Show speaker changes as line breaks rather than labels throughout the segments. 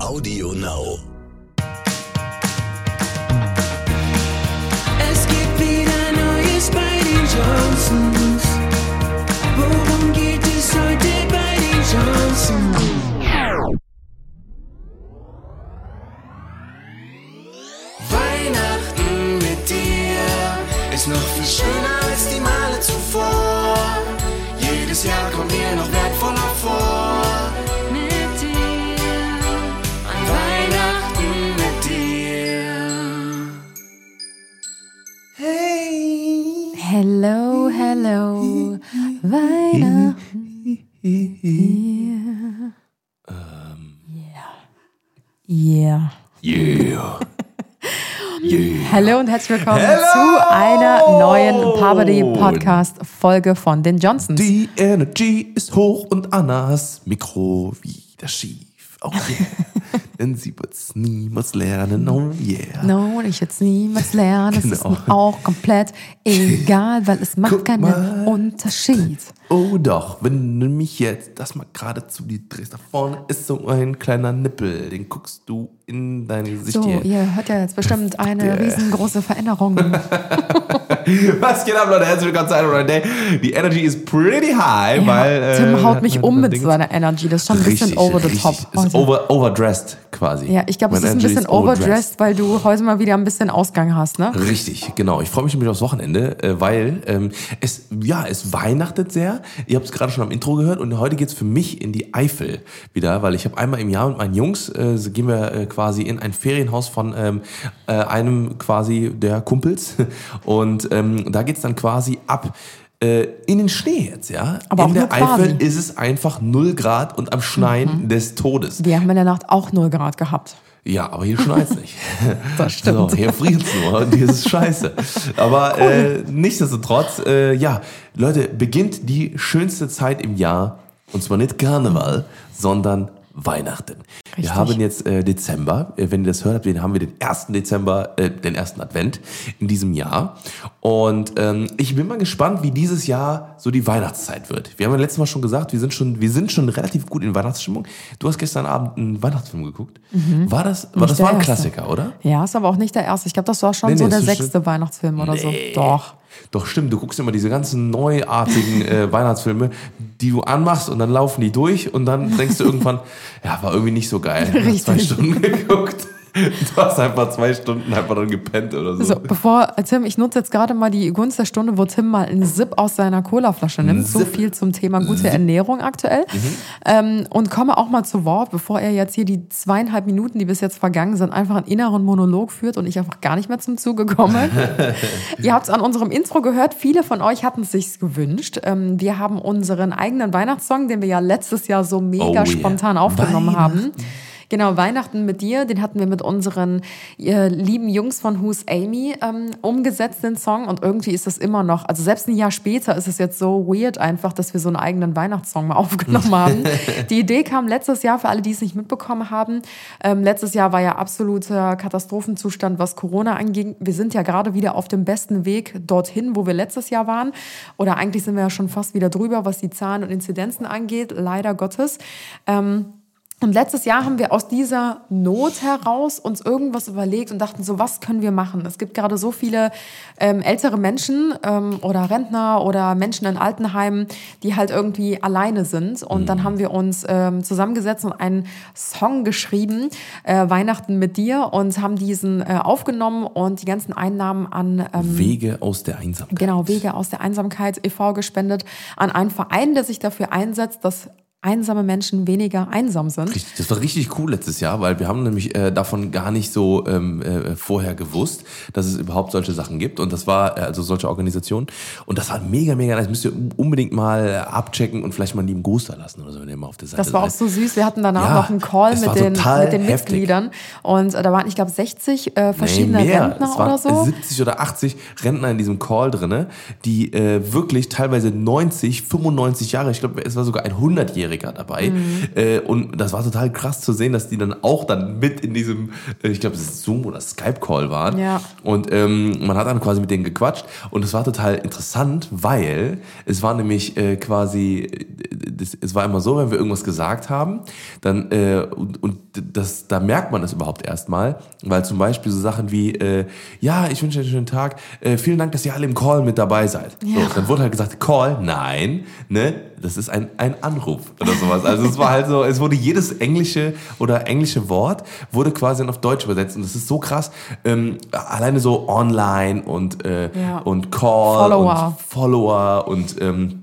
Audio Now.
Es gibt wieder Neues bei den Johnsons.
Hello, Weihnachten. Yeah. Yeah.
Yeah.
Hallo und herzlich willkommen
Hello!
zu einer neuen Poverty Podcast Folge von den Johnsons.
Die Energy ist hoch und Annas Mikro wieder schief. Oh yeah. Denn sie wird's niemals lernen. Oh yeah.
No, ich jetzt niemals lernen. Es ist
Genau.
mir auch komplett egal, weil es macht
Guck
keinen
mal.
Unterschied.
Oh doch, wenn du mich jetzt das mal gerade zu dir drehst, da vorne ist so ein kleiner Nippel, den guckst du in dein Gesicht
So,
hier.
ihr hört ja jetzt bestimmt eine riesengroße Veränderung.
Was geht ab, Leute? Herzlich willkommen zu einem neuen Day. Die Energy is pretty high, weil... äh,
Tim haut mich um mit seiner Energy. Das ist schon ein bisschen
Richtig,
over the top.
Ist
heute.
over, overdressed quasi.
Ja, ich glaube, es ist ein bisschen overdressed, weil du heute mal wieder ein bisschen Ausgang hast, ne?
Richtig, genau. Ich freue mich nämlich aufs Wochenende, äh, weil ähm, es, ja, es weihnachtet sehr. Ihr habt es gerade schon am Intro gehört und heute geht's für mich in die Eifel wieder, weil ich habe einmal im Jahr mit meinen Jungs, äh, gehen wir äh, quasi in ein Ferienhaus von ähm, äh, einem quasi der Kumpels und ähm, da geht's dann quasi ab in den Schnee jetzt, ja.
Aber
in der. Eifel ist es einfach 0 Grad und am Schneien des Todes.
Wir haben in der Nacht auch 0 Grad gehabt.
Ja, aber hier schneit's nicht.
Das stimmt.
So, hier friert's nur und hier ist es scheiße. Aber äh, nichtsdestotrotz, äh, ja, Leute, beginnt die schönste Zeit im Jahr und zwar nicht Karneval, sondern Weihnachten.
Richtig.
Wir haben jetzt äh, Dezember, äh, wenn ihr das hört, den haben wir den 1. Dezember, äh, den ersten Advent in diesem Jahr. Und ähm, ich bin mal gespannt, wie dieses Jahr so die Weihnachtszeit wird. Wir haben ja letztes Mal schon gesagt, wir sind schon, wir sind schon relativ gut in Weihnachtsstimmung. Du hast gestern Abend einen Weihnachtsfilm geguckt. War das, war,
Nicht
das
der
war ein
erste.
Klassiker, oder?
Ja, ist aber auch nicht der erste. Ich glaube, das war schon
Nee,
so
nee,
der
das ist
sechste Weihnachtsfilm oder
Nee.
so. Doch.
Doch stimmt, du guckst immer diese ganzen neuartigen äh, Weihnachtsfilme, die du anmachst und dann laufen die durch und dann denkst du irgendwann, ja, war irgendwie nicht so geil.
Richtig.
Zwei Stunden geguckt. Du hast einfach zwei Stunden einfach dann gepennt oder so.
So, bevor Tim, ich nutze jetzt gerade mal die Gunst der Stunde, wo Tim mal einen Sip aus seiner Colaflasche nimmt. So viel zum Thema gute Ernährung aktuell. Ähm, und komme auch mal zu Wort, bevor er jetzt hier die zweieinhalb Minuten, die bis jetzt vergangen sind, einfach einen inneren Monolog führt und ich einfach gar nicht mehr zum Zuge komme. Ihr habt es an unserem Intro gehört. Viele von euch hatten es sich gewünscht. Ähm, wir haben unseren eigenen Weihnachtssong, den wir ja letztes Jahr so mega
Oh yeah.
spontan aufgenommen
Weihnachten.
haben. Genau, Weihnachten mit dir, den hatten wir mit unseren äh, lieben Jungs von Who's Amy ähm, umgesetzt, den Song. Und irgendwie ist das immer noch, also selbst ein Jahr später ist es jetzt so weird einfach, dass wir so einen eigenen Weihnachtssong mal aufgenommen haben. Die Idee kam letztes Jahr, für alle, die es nicht mitbekommen haben. Ähm, letztes Jahr war ja absoluter Katastrophenzustand, was Corona anging. Wir sind ja gerade wieder auf dem besten Weg dorthin, wo wir letztes Jahr waren. Oder eigentlich sind wir ja schon fast wieder drüber, was die Zahlen und Inzidenzen angeht, leider Gottes. Ähm, und letztes Jahr haben wir aus dieser Not heraus uns irgendwas überlegt und dachten so, was können wir machen? Es gibt gerade so viele ähm, ältere Menschen ähm, oder Rentner oder Menschen in Altenheimen, die halt irgendwie alleine sind. Und dann haben wir uns ähm, zusammengesetzt und einen Song geschrieben, äh, Weihnachten mit dir, und haben diesen äh, aufgenommen und die ganzen Einnahmen an ähm,
Wege aus der Einsamkeit.
genau, Wege aus der Einsamkeit e.V. gespendet an einen Verein, der sich dafür einsetzt, dass einsame Menschen weniger einsam sind.
Richtig, das war richtig cool letztes Jahr, weil wir haben nämlich äh, davon gar nicht so ähm, äh, vorher gewusst, dass es überhaupt solche Sachen gibt und das war äh, also solche Organisationen und das war mega mega nice. Müsst ihr unbedingt mal abchecken und vielleicht mal einen lieben Gruß da lassen oder so, wenn ihr mal auf der Seite
Das war auch so süß. Wir hatten danach
Ja,
noch einen Call mit den, mit den. Mitgliedern. Und äh, da waren, ich glaube, 60 äh, verschiedene
Nee, mehr.
Rentner
es waren
oder so.
70 oder 80 Rentner in diesem Call drinne, die äh, wirklich teilweise 90, 95 Jahre, ich glaube, es war sogar ein 100-Jähriger dabei.
Mhm.
Äh, und das war total krass zu sehen, dass die dann auch dann mit in diesem, äh, ich glaube, es ist Zoom oder Skype-Call waren.
Ja.
Und ähm, man hat dann quasi mit denen gequatscht. Und es war total interessant, weil es war nämlich äh, quasi, äh, das, es war immer so, wenn wir irgendwas gesagt haben, dann, äh, und, und das, da merkt man das überhaupt erstmal, weil zum Beispiel so Sachen wie, äh, ja, ich wünsche euch einen schönen Tag, äh, vielen Dank, dass ihr alle im Call mit dabei seid.
Ja.
So, dann wurde halt gesagt, Call, nein, ne, das ist ein, ein Anruf oder sowas. Also es war halt so, es wurde jedes englische oder englische Wort wurde quasi auf Deutsch übersetzt und das ist so krass. Ähm, alleine so online und, äh,
Ja.
und Call
Follower.
und Follower und ähm,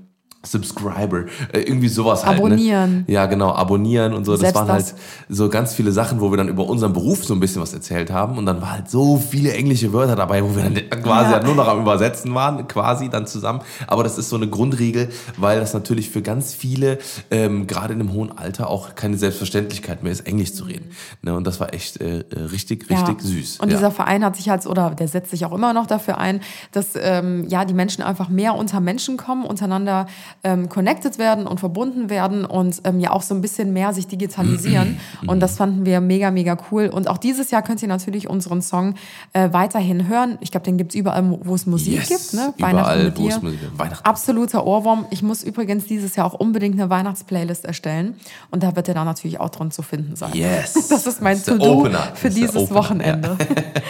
Subscriber, äh, irgendwie sowas halt.
Abonnieren.
Ne? Ja, genau, abonnieren und so. Das
Selbst
waren
das.
halt so ganz viele Sachen, wo wir dann über unseren Beruf so ein bisschen was erzählt haben und dann war halt so viele englische Wörter dabei, wo wir dann quasi
Ja.
halt nur noch am Übersetzen waren, quasi dann zusammen. Aber das ist so eine Grundregel, weil das natürlich für ganz viele, ähm, gerade in einem hohen Alter, auch keine Selbstverständlichkeit mehr ist, Englisch zu reden. Ne? Und das war echt äh, äh, richtig, richtig
Ja.
süß.
Und
ja.
dieser Verein hat sich halt, oder der setzt sich auch immer noch dafür ein, dass ähm, ja die Menschen einfach mehr unter Menschen kommen, untereinander ähm, connected werden und verbunden werden und ähm, ja auch so ein bisschen mehr sich digitalisieren. und das fanden wir mega, mega cool. Und auch dieses Jahr könnt ihr natürlich unseren Song äh, weiterhin hören. Ich glaube, den gibt's überall, wo es Musik
Yes,
gibt. Ne?
überall, wo es Musik gibt. Weihnachten.
Absoluter Ohrwurm. Ich muss übrigens dieses Jahr auch unbedingt eine Weihnachtsplaylist erstellen. Und da wird er dann natürlich auch drin zu finden sein.
Yes.
Das ist mein To-Do für dieses Wochenende.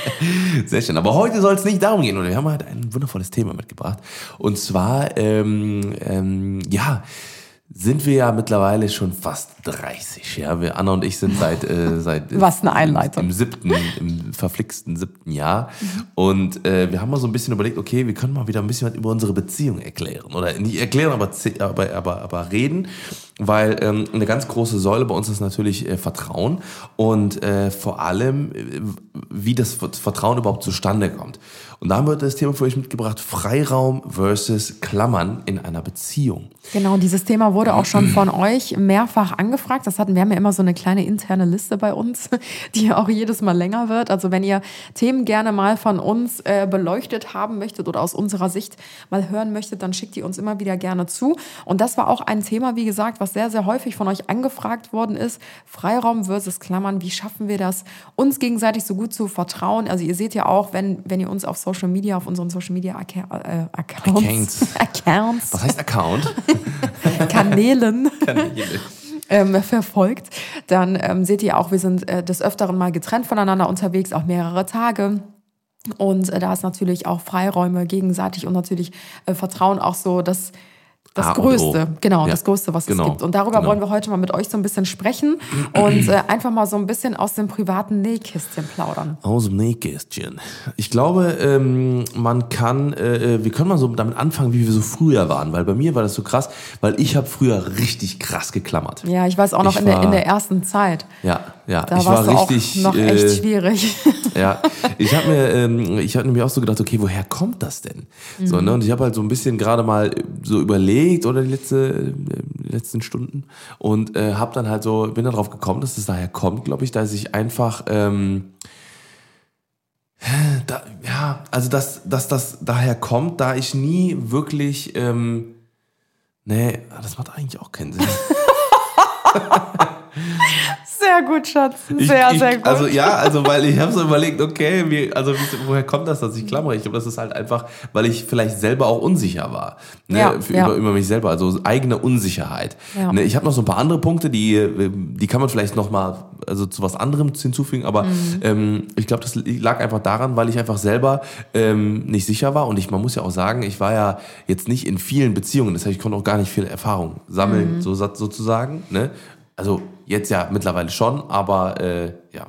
Sehr schön. Aber heute soll es nicht darum gehen. Und wir haben heute ein wundervolles Thema mitgebracht. Und zwar, ähm, ähm, ja, sind wir ja mittlerweile schon fast 30. Ja, wir, Anna und ich sind seit, äh, seit
Was eine Einleitung.
Im, im siebten, im verflixten siebten Jahr. Und äh, wir haben mal so ein bisschen überlegt, okay, wir können mal wieder ein bisschen was über unsere Beziehung erklären. Oder nicht erklären, aber, aber, aber, aber reden. Weil ähm, eine ganz große Säule bei uns ist natürlich äh, Vertrauen. Und äh, vor allem, äh, wie das Vertrauen überhaupt zustande kommt. Und da haben wir das Thema für euch mitgebracht, Freiraum versus Klammern in einer Beziehung.
Genau, dieses Thema wurde auch schon von euch mehrfach angefragt. Das hatten wir haben ja immer so eine kleine interne Liste bei uns, die auch jedes Mal länger wird. Also wenn ihr Themen gerne mal von uns äh, beleuchtet haben möchtet oder aus unserer Sicht mal hören möchtet, dann schickt die uns immer wieder gerne zu. Und das war auch ein Thema, wie gesagt, was sehr, sehr häufig von euch angefragt worden ist. Freiraum versus Klammern. Wie schaffen wir das, uns gegenseitig so gut zu vertrauen? Also ihr seht ja auch, wenn, wenn ihr uns auf Social Media, auf unseren Social Media äh, Accounts,
Accounts.
Accounts
Was heißt Account?
Kanälen ähm, verfolgt, dann ähm, seht ihr auch, wir sind äh, des Öfteren mal getrennt voneinander unterwegs, auch mehrere Tage. Und äh, da ist natürlich auch Freiräume gegenseitig und natürlich äh, Vertrauen auch so das, das
A.
Größte, genau,
Ja,
das Größte, was
genau,
es gibt. Und darüber
genau.
wollen wir heute mal mit euch so ein bisschen sprechen und äh, einfach mal so ein bisschen aus dem privaten Nähkästchen plaudern.
Aus dem Nähkästchen. Ich glaube, ähm, man kann, äh, wir können mal so damit anfangen, wie wir so früher waren, weil bei mir war das so krass, weil ich habe früher richtig krass geklammert.
Ja, ich weiß auch noch in, der, in der ersten Zeit.
Ja, ja,
Da
ich war richtig.
noch
äh,
echt schwierig.
Ja, ich habe mir, ähm, ich habe nämlich auch so gedacht, okay, woher kommt das denn? So,
Mhm.
ne? Und ich habe halt so ein bisschen gerade mal so überlegt oder die letzte, äh, letzten Stunden und äh, habe dann halt so, bin darauf gekommen, dass es daher kommt, glaube ich, dass ich einfach ähm, da, ja, also dass, dass das daher kommt, da ich nie wirklich, ähm, nee, das macht eigentlich auch keinen Sinn.
Sehr gut, Schatz.
Ich-
Sehr,
ich,
sehr gut.
Also ja, also weil ich habe so überlegt, okay, wie, also woher kommt das, dass ich klammere? Ich glaube, das ist halt einfach, weil ich vielleicht selber auch unsicher war. Ne,
Ja,
für,
ja.
Über, über mich selber, also eigene Unsicherheit.
Ja.
Ne, ich habe noch so ein paar andere Punkte, die, die kann man vielleicht noch mal also zu was anderem hinzufügen, aber
Mhm.
ähm, ich glaube, das lag einfach daran, weil ich einfach selber ähm, nicht sicher war und ich, man muss ja auch sagen, ich war ja jetzt nicht in vielen Beziehungen, das heißt, ich konnte auch gar nicht viel Erfahrung sammeln,
Mhm.
so sozusagen. Ne? Also jetzt ja mittlerweile schon, aber äh, ja.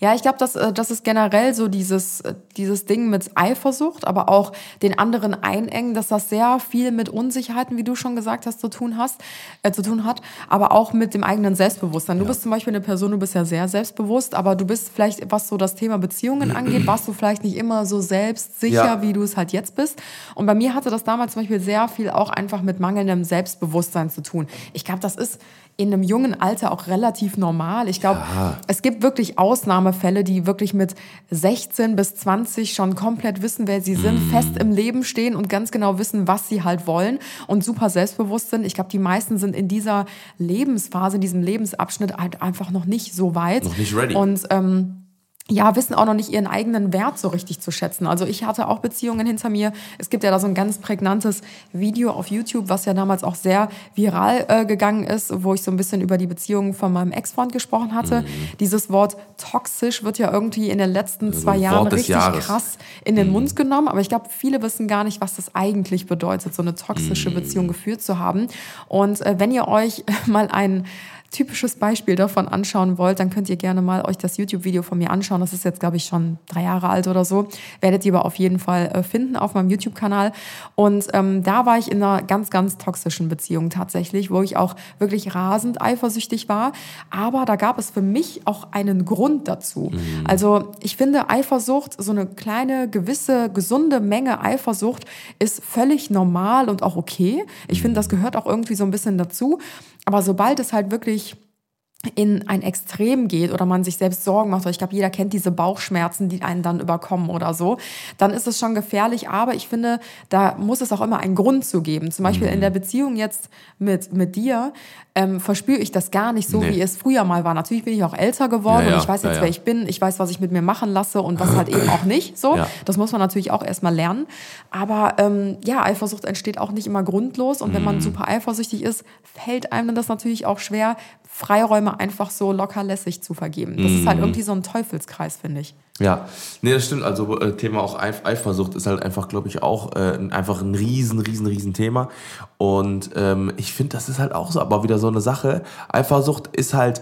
Ja, ich glaube, das, äh, das ist generell so dieses, äh, dieses Ding mit Eifersucht, aber auch den anderen einengen, dass das sehr viel mit Unsicherheiten, wie du schon gesagt hast, zu tun hast, äh, zu tun hat, aber auch mit dem eigenen Selbstbewusstsein. Du bist zum Beispiel eine Person, du bist ja sehr selbstbewusst, aber du bist vielleicht, was so das Thema Beziehungen angeht, warst du vielleicht nicht immer so selbstsicher,
Ja.
wie du es halt jetzt bist. Und bei mir hatte das damals zum Beispiel sehr viel auch einfach mit mangelndem Selbstbewusstsein zu tun. Ich glaube, das ist in einem jungen Alter auch relativ normal. Ich glaube,
Ja.
es gibt wirklich Ausnahmefälle, die wirklich mit 16 bis 20 schon komplett wissen, wer sie sind, fest im Leben stehen und ganz genau wissen, was sie halt wollen und super selbstbewusst sind. Ich glaube, die meisten sind in dieser Lebensphase, in diesem Lebensabschnitt halt einfach noch nicht so weit.
Noch nicht ready.
Und ähm, ja, wissen auch noch nicht ihren eigenen Wert so richtig zu schätzen. Also ich hatte auch Beziehungen hinter mir. Es gibt ja da so ein ganz prägnantes Video auf YouTube, was ja damals auch sehr viral äh, gegangen ist, wo ich so ein bisschen über die Beziehungen von meinem Ex-Freund gesprochen hatte. Mhm. Dieses Wort toxisch wird ja irgendwie in den letzten also zwei Jahren richtig Jahres. krass in den mhm. Mund genommen. Aber ich glaube, viele wissen gar nicht, was das eigentlich bedeutet, so eine toxische mhm. Beziehung geführt zu haben. Und äh, wenn ihr euch mal einen typisches Beispiel davon anschauen wollt, dann könnt ihr gerne mal euch das YouTube-Video von mir anschauen. Das ist jetzt, glaube ich, schon drei Jahre alt oder so. Werdet ihr aber auf jeden Fall äh, finden auf meinem YouTube-Kanal. Und ähm, da war ich in einer ganz, ganz toxischen Beziehung tatsächlich, wo ich auch wirklich rasend eifersüchtig war. Aber da gab es für mich auch einen Grund dazu. Mhm. Also ich finde Eifersucht, so eine kleine, gewisse, gesunde Menge Eifersucht ist völlig normal und auch okay. Ich finde, das gehört auch irgendwie so ein bisschen dazu. Aber sobald es halt wirklich in ein Extrem geht oder man sich selbst Sorgen macht, oder ich glaube, jeder kennt diese Bauchschmerzen, die einen dann überkommen oder so, dann ist es schon gefährlich. Aber ich finde, da muss es auch immer einen Grund zu geben. Zum Beispiel mhm. in der Beziehung jetzt mit, mit dir ähm, verspüre ich das gar nicht so, nee. wie es früher mal war. Natürlich bin ich auch älter geworden ja, ja. und ich weiß jetzt, ja, wer ich bin. Ich weiß, was ich mit mir machen lasse und was halt eben auch nicht. So, das muss man natürlich auch erstmal lernen. Aber ähm, ja, Eifersucht entsteht auch nicht immer grundlos. Und mhm. wenn man mhm. super eifersüchtig ist, fällt einem das natürlich auch schwer, Freiräume einfach so locker lässig zu vergeben. Das mm. ist halt mhm. irgendwie so ein Teufelskreis, finde ich.
Ja, nee, das stimmt. Also äh, Thema auch Eif Eifersucht ist halt einfach, glaube ich, auch äh, einfach ein riesen, riesen, riesen Thema. Und ähm, ich finde, das ist halt auch so, aber wieder so eine Sache. Eifersucht ist halt,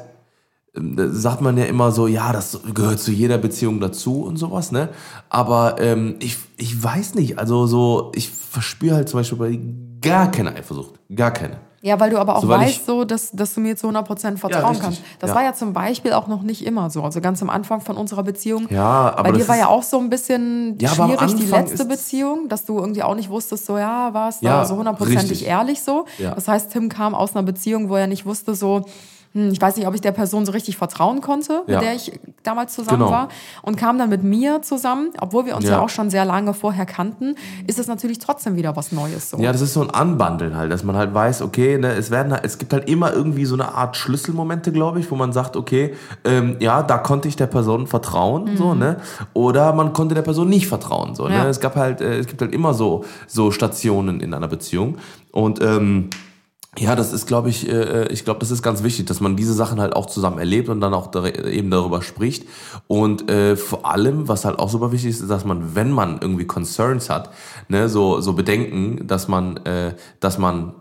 äh, sagt man ja immer so, ja, das gehört zu jeder Beziehung dazu und sowas, ne? Aber ähm, ich, ich weiß nicht, also so, ich verspüre halt zum Beispiel bei gar keine Eifersucht. Gar keine.
Ja, weil du aber auch so, weißt, so, dass, dass du mir zu 100% vertrauen ja, kannst. Das ja. war ja zum Beispiel auch noch nicht immer so. Also ganz am Anfang von unserer Beziehung.
Ja, aber
Bei dir war ja auch so ein bisschen ja, schwierig die letzte Beziehung, dass du irgendwie auch nicht wusstest, so, ja, war es da so hundertprozentig ehrlich so. Das heißt, Tim kam aus einer Beziehung, wo er nicht wusste, so, hm, ich weiß nicht, ob ich der Person so richtig vertrauen konnte, mit ja. der ich damals zusammen genau. war und kam dann mit mir zusammen, obwohl wir uns ja. ja. auch schon sehr lange vorher kannten, ist es natürlich trotzdem wieder was Neues. So.
Ja, das ist so ein Anbandeln halt, dass man halt weiß, okay, ne, es werden, es gibt halt immer irgendwie so eine Art Schlüsselmomente, glaube ich, wo man sagt, okay, ähm, ja, da konnte ich der Person vertrauen, mhm. so, ne, oder man konnte der Person nicht vertrauen, so, ne. ja. ne, es gab halt, äh, es gibt halt immer so, so Stationen in einer Beziehung und, ähm, ja, das ist, glaube ich, äh, ich glaube, das ist ganz wichtig, dass man diese Sachen halt auch zusammen erlebt und dann auch da, eben darüber spricht. Und äh, vor allem, was halt auch super wichtig ist, ist, dass man, wenn man irgendwie Concerns hat, ne, so so Bedenken, dass man, äh, dass man,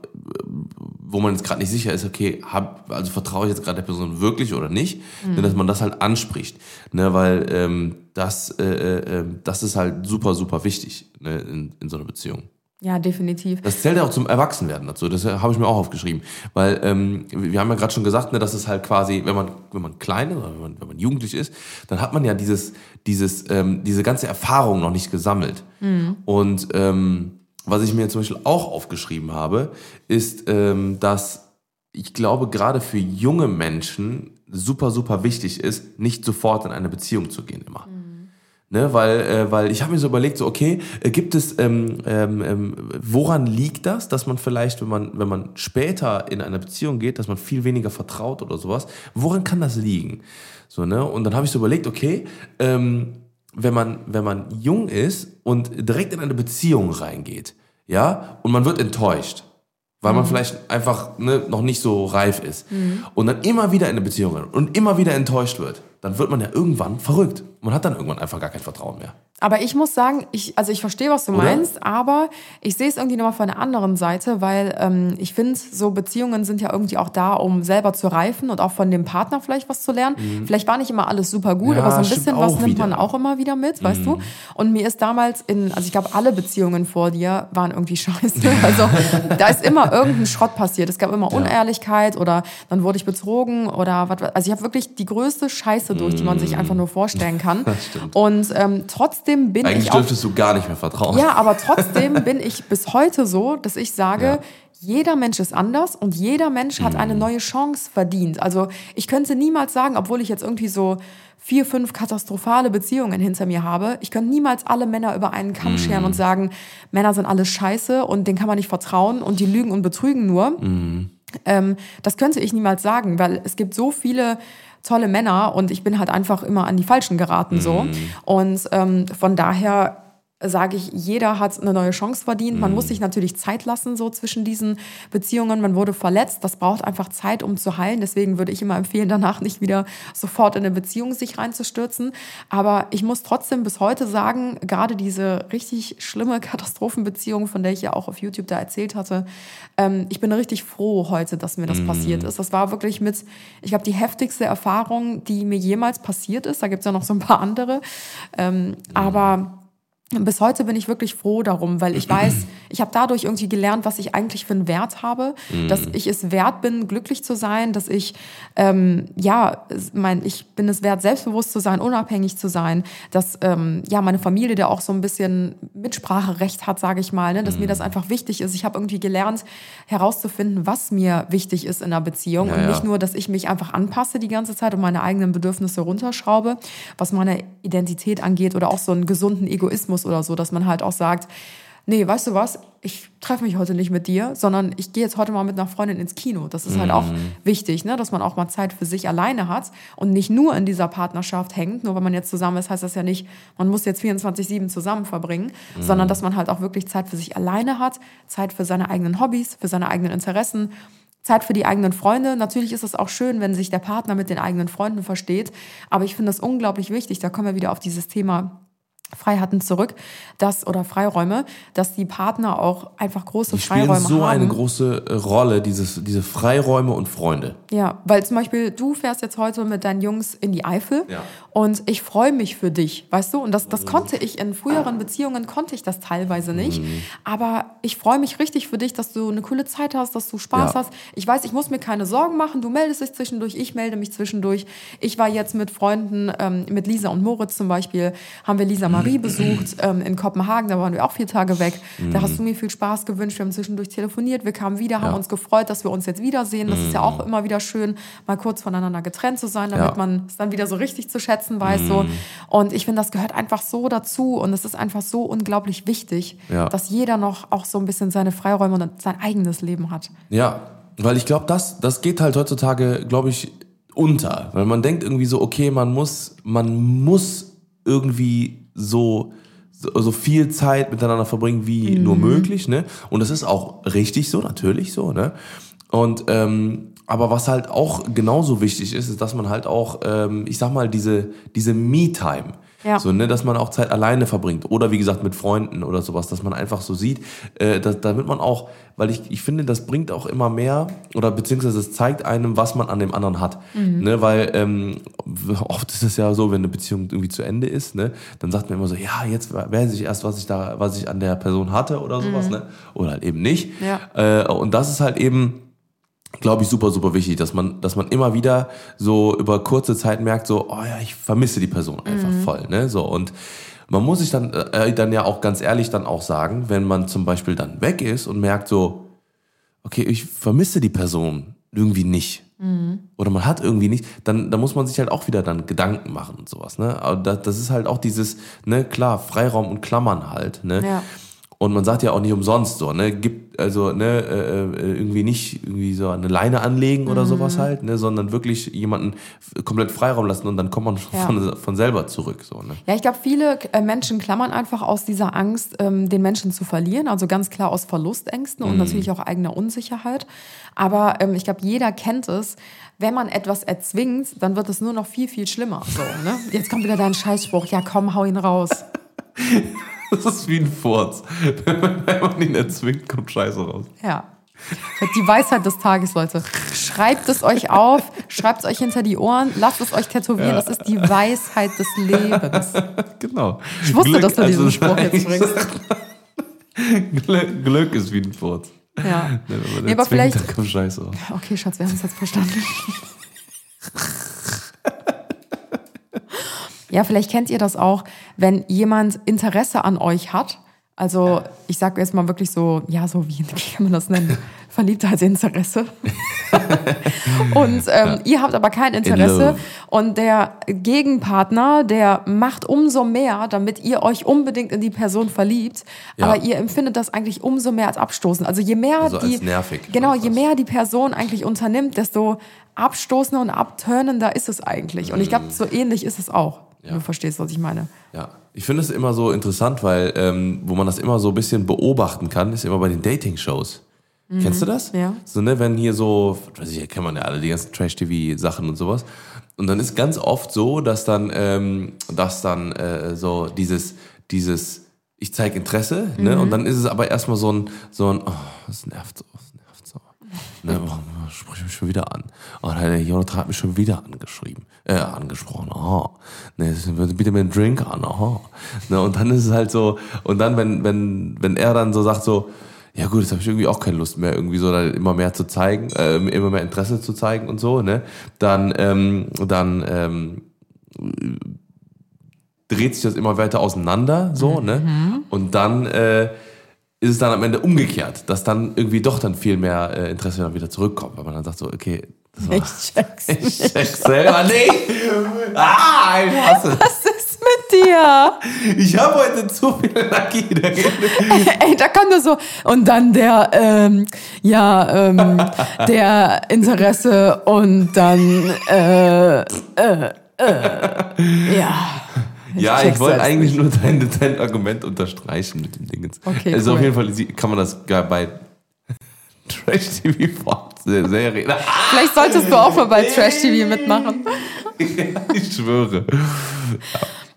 wo man jetzt gerade nicht sicher ist, okay, hab, also vertraue ich jetzt gerade der Person wirklich oder nicht, mhm. ne, dass man das halt anspricht, ne, weil ähm, das, äh, äh, das ist halt super, super wichtig ne, in, in so einer Beziehung.
Ja, definitiv.
Das zählt ja auch zum Erwachsenwerden dazu. Das habe ich mir auch aufgeschrieben. Weil ähm, wir haben ja gerade schon gesagt, ne, dass es halt quasi, wenn man, wenn man klein ist oder wenn man, wenn man jugendlich ist, dann hat man ja dieses, dieses, ähm, diese ganze Erfahrung noch nicht gesammelt. Mhm. Und ähm, was ich mir zum Beispiel auch aufgeschrieben habe, ist, ähm, dass ich glaube, gerade für junge Menschen super, super wichtig ist, nicht sofort in eine Beziehung zu gehen immer. Mhm. Ne, weil, äh, weil ich habe mir so überlegt, so okay, äh, gibt es, ähm, ähm, ähm, woran liegt das, dass man vielleicht, wenn man, wenn man später in eine Beziehung geht, dass man viel weniger vertraut oder sowas? Woran kann das liegen? So, ne? Und dann habe ich so überlegt, okay, ähm, wenn man, wenn man jung ist und direkt in eine Beziehung reingeht, ja, und man wird enttäuscht, weil man mhm. vielleicht einfach ne, noch nicht so reif ist mhm. und dann immer wieder in eine Beziehung und immer wieder enttäuscht wird, dann wird man ja irgendwann verrückt. Man hat dann irgendwann einfach gar kein Vertrauen mehr.
Aber ich muss sagen, ich, also ich verstehe, was du Oder? meinst, aber ich sehe es irgendwie nochmal von der anderen Seite, weil ähm, ich finde, so Beziehungen sind ja irgendwie auch da, um selber zu reifen und auch von dem Partner vielleicht was zu lernen. Mhm. Vielleicht war nicht immer alles super gut, ja, aber so ein bisschen was nimmt wieder. man auch immer wieder mit, mhm. weißt du? Und mir ist damals in, also ich glaube, alle Beziehungen vor dir waren irgendwie scheiße. Also da ist immer irgendein Schrott passiert. Es gab immer Unehrlichkeit oder dann wurde ich betrogen oder was. Also ich habe wirklich die größte Scheiße durch, die man sich einfach nur vorstellen kann. Und ähm, trotzdem bin
Eigentlich
ich.
Eigentlich dürftest du gar nicht mehr vertrauen.
Ja, aber trotzdem bin ich bis heute so, dass ich sage, ja. jeder Mensch ist anders und jeder Mensch hat eine mhm. neue Chance verdient. Also ich könnte niemals sagen, obwohl ich jetzt irgendwie so vier, fünf katastrophale Beziehungen hinter mir habe. Ich könnte niemals alle Männer über einen Kamm scheren mm. und sagen, Männer sind alles scheiße und denen kann man nicht vertrauen und die lügen und betrügen nur. Mm. Ähm, das könnte ich niemals sagen, weil es gibt so viele tolle Männer und ich bin halt einfach immer an die Falschen geraten so.
Mhm.
Und ähm, von daher sage ich, jeder hat eine neue Chance verdient. Man muss sich natürlich Zeit lassen, so zwischen diesen Beziehungen. Man wurde verletzt. Das braucht einfach Zeit, um zu heilen. Deswegen würde ich immer empfehlen, danach nicht wieder sofort in eine Beziehung sich reinzustürzen. Aber ich muss trotzdem bis heute sagen, gerade diese richtig schlimme Katastrophenbeziehung, von der ich ja auch auf YouTube da erzählt hatte, ähm, ich bin richtig froh heute, dass mir das passiert ist. Das war wirklich mit, ich glaube, die heftigste Erfahrung, die mir jemals passiert ist. Da gibt es ja noch so ein paar andere. Ähm, Aber bis heute bin ich wirklich froh darum, weil ich weiß, ich habe dadurch irgendwie gelernt, was ich eigentlich für einen Wert habe, dass ich es wert bin, glücklich zu sein, dass ich ähm, ja, mein, ich bin es wert, selbstbewusst zu sein, unabhängig zu sein, dass ähm, ja meine Familie, der auch so ein bisschen Mitspracherecht hat, sage ich mal, ne, dass mir das einfach wichtig ist. Ich habe irgendwie gelernt, herauszufinden, was mir wichtig ist in einer Beziehung
Ja,
und
ja.
nicht nur, dass ich mich einfach anpasse die ganze Zeit und meine eigenen Bedürfnisse runterschraube, was meine Identität angeht oder auch so einen gesunden Egoismus oder so, dass man halt auch sagt, nee, weißt du was, ich treffe mich heute nicht mit dir, sondern ich gehe jetzt heute mal mit einer Freundin ins Kino. Das ist halt auch wichtig, ne? dass man auch mal Zeit für sich alleine hat und nicht nur in dieser Partnerschaft hängt. Nur weil man jetzt zusammen ist, heißt das ja nicht, man muss jetzt 24-7 zusammen verbringen, sondern dass man halt auch wirklich Zeit für sich alleine hat, Zeit für seine eigenen Hobbys, für seine eigenen Interessen, Zeit für die eigenen Freunde. Natürlich ist es auch schön, wenn sich der Partner mit den eigenen Freunden versteht. Aber ich finde es unglaublich wichtig, da kommen wir wieder auf dieses Thema Freiheiten zurück, dass, oder Freiräume, dass die Partner auch einfach große
Die spielen
Freiräume
so
haben.
eine große äh, Rolle, dieses, diese Freiräume und Freunde.
Ja, weil zum Beispiel du fährst jetzt heute mit deinen Jungs in die Eifel
Ja.
Und ich freue mich für dich, weißt du? Und das, das konnte ich in früheren Beziehungen, konnte ich das teilweise nicht.
Mhm.
Aber ich freue mich richtig für dich, dass du eine coole Zeit hast, dass du Spaß
Ja.
hast. Ich weiß, ich muss mir keine Sorgen machen. Du meldest dich zwischendurch, ich melde mich zwischendurch. Ich war jetzt mit Freunden, ähm, mit Lisa und Moritz zum Beispiel, haben wir Lisa Marie besucht ähm, in Kopenhagen. Da waren wir auch vier Tage weg. Da hast du mir viel Spaß gewünscht. Wir haben zwischendurch telefoniert. Wir kamen wieder, haben
Ja.
uns gefreut, dass wir uns jetzt wiedersehen. Das ist ja auch immer wieder schön, mal kurz voneinander getrennt zu sein, damit
Ja.
man es dann wieder so richtig zu schätzen weiß. So. Und ich finde, das gehört einfach so dazu und es ist einfach so unglaublich wichtig,
Ja.
dass jeder noch auch so ein bisschen seine Freiräume und sein eigenes Leben hat.
Ja, weil ich glaube, das, das geht halt heutzutage, glaube ich, unter. Weil man denkt irgendwie so, okay, man muss, man muss irgendwie so, so, so viel Zeit miteinander verbringen wie nur möglich, ne? Und das ist auch richtig so, natürlich so, ne? Und ähm, aber was halt auch genauso wichtig ist, ist, dass man halt auch, ähm, ich sag mal, diese, diese Me-Time,
Ja.
so, ne, dass man auch Zeit alleine verbringt. Oder wie gesagt mit Freunden oder sowas, dass man einfach so sieht, äh, dass, damit man auch, weil ich, ich finde, das bringt auch immer mehr oder beziehungsweise es zeigt einem, was man an dem anderen hat, ne, weil ähm, oft ist es ja so, wenn eine Beziehung irgendwie zu Ende ist, ne, dann sagt man immer so, ja, jetzt weiß ich erst, was ich da, was ich an der Person hatte oder sowas, ne, oder halt eben nicht,
Ja.
äh, und das ist halt eben glaube ich, super, super wichtig, dass man, dass man immer wieder so über kurze Zeit merkt, so, oh ja, ich vermisse die Person einfach voll, ne, so, und man muss sich dann, äh, dann ja auch ganz ehrlich dann auch sagen, wenn man zum Beispiel dann weg ist und merkt so, okay, ich vermisse die Person irgendwie nicht. Oder man hat irgendwie nicht, dann, dann muss man sich halt auch wieder dann Gedanken machen und sowas, ne, aber das, das ist halt auch dieses, ne, klar, Freiraum und Klammern halt, ne,
Ja.
Und man sagt ja auch nicht umsonst so, ne, gibt also ne äh, äh, irgendwie nicht irgendwie so eine Leine anlegen oder sowas halt, ne, sondern wirklich jemanden komplett Freiraum lassen und dann kommt man
Ja.
von, von selber zurück so, ne.
Ja, ich glaube, viele äh, Menschen klammern einfach aus dieser Angst, ähm, den Menschen zu verlieren. Also ganz klar aus Verlustängsten und natürlich auch eigener Unsicherheit. Aber ähm, ich glaube, jeder kennt es. Wenn man etwas erzwingt, dann wird es nur noch viel, viel schlimmer. So, ne? Jetzt kommt wieder dein Scheißspruch. Ja, komm, hau ihn raus.
Das ist wie ein Furz. Wenn man ihn erzwingt, kommt Scheiße raus.
Ja. Die Weisheit des Tages, Leute. Schreibt es euch auf, schreibt es euch hinter die Ohren, lasst es euch tätowieren. Das ist die Weisheit des Lebens.
Genau.
Ich wusste, dass du diesen Spruch jetzt bringst.
Glück, Glück ist wie ein Furz.
Ja.
Ne, Wenn man
Nee, aber vielleicht-
kommt Scheiße raus.
Okay, Schatz, wir haben es jetzt verstanden. Ja, vielleicht kennt ihr das auch, wenn jemand Interesse an euch hat. Also ich sage jetzt mal wirklich so, ja, so wie, wie kann man das nennen? Verliebtheitsinteresse. und ähm, ihr habt aber kein Interesse.
love.
Und der Gegenpartner, der macht umso mehr, damit ihr euch unbedingt in die Person verliebt.
Ja.
Aber ihr empfindet das eigentlich umso mehr als abstoßend. Also je mehr
Also
die
nervig
genau, je mehr die Person eigentlich unternimmt, desto abstoßender und abturnender ist es eigentlich. Und ich glaube, so ähnlich ist es auch. Wenn Du verstehst, was ich meine.
Ja, ich finde es immer so interessant, weil ähm, wo man das immer so ein bisschen beobachten kann, ist immer bei den Dating-Shows. Kennst du das?
Ja.
So, ne, wenn hier so, weiß ich, hier kennt man ja alle, die ganzen Trash-TV-Sachen und sowas. Und dann ist ganz oft so, dass dann, ähm, dass dann äh, so dieses, dieses, ich zeige Interesse, ne? Und dann ist es aber erstmal so ein, so ein, oh, das nervt so. Ne, warum spricht mich schon wieder an? Oh, der Jonathan hat mich schon wieder angeschrieben, äh, angesprochen. Aha. Ne, bitte mir einen Drink an. Aha. Ne, und dann ist es halt so, und dann, wenn, wenn, wenn er dann so sagt so, ja gut, jetzt habe ich irgendwie auch keine Lust mehr, irgendwie so da immer mehr zu zeigen, äh, immer mehr Interesse zu zeigen und so, ne? Dann, ähm, dann ähm, dreht sich das immer weiter auseinander, so, ne? Und dann äh, ist es dann am Ende umgekehrt, dass dann irgendwie doch dann viel mehr äh, Interesse dann wieder zurückkommt, weil man dann sagt so, okay, das war,
Ich check's
ich check's selber nicht. Ah, ich hasse.
Was ist mit dir?
Ich habe heute zu viel Energie.
Ey, da kann nur so. Und dann der, ähm, ja, ähm, der Interesse und dann, äh, äh, äh, ja.
Ja, ich wollte eigentlich
nicht.
nur dein, dein Argument unterstreichen mit dem Dingens.
Okay,
Also auf
cool.
jeden Fall kann man das bei Trash-TV-Serien.
Vielleicht solltest du auch mal bei Trash TV mitmachen.
ich schwöre.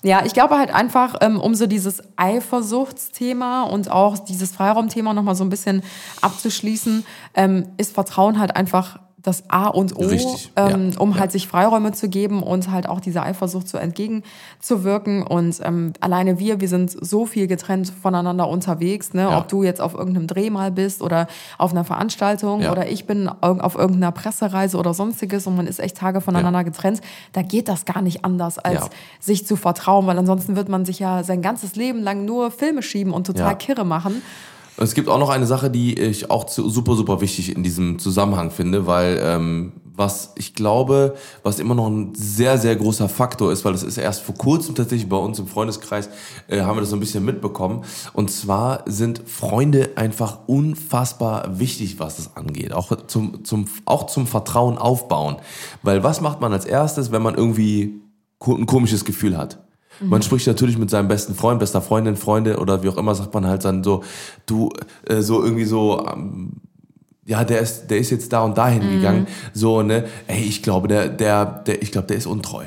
Ja, ich glaube halt einfach, ähm, um so dieses Eifersuchtsthema und auch dieses Freiraumthema nochmal so ein bisschen abzuschließen, ähm, ist Vertrauen halt einfach das A und O,
Richtig,
ähm,
ja,
um
ja.
halt sich Freiräume zu geben und halt auch dieser Eifersucht zu entgegenzuwirken. Und ähm, alleine wir, wir sind so viel getrennt voneinander unterwegs, ne?
Ja.
ob du jetzt auf irgendeinem Dreh mal bist oder auf einer Veranstaltung oder ich bin auf irgendeiner Pressereise oder sonstiges und man ist echt Tage voneinander getrennt. Da geht das gar nicht anders, als sich zu vertrauen, weil ansonsten wird man sich ja sein ganzes Leben lang nur Filme schieben und total kirre machen.
Es gibt auch noch eine Sache, die ich auch super, super wichtig in diesem Zusammenhang finde, weil ähm, was ich glaube, was immer noch ein sehr, sehr großer Faktor ist, weil das ist erst vor kurzem tatsächlich bei uns im Freundeskreis, äh, haben wir das so ein bisschen mitbekommen. Und zwar sind Freunde einfach unfassbar wichtig, was das angeht. Auch zum, zum, auch zum Vertrauen aufbauen. Weil was macht man als erstes, wenn man irgendwie ein komisches Gefühl hat? Man spricht natürlich mit seinem besten Freund, bester Freundin, Freunde oder wie auch immer, sagt man halt dann so, du, äh, so irgendwie so, ähm, ja, der ist, der ist jetzt da und dahin gegangen, so, ne, ey, ich glaube, der, der, der, ich glaube, der ist untreu.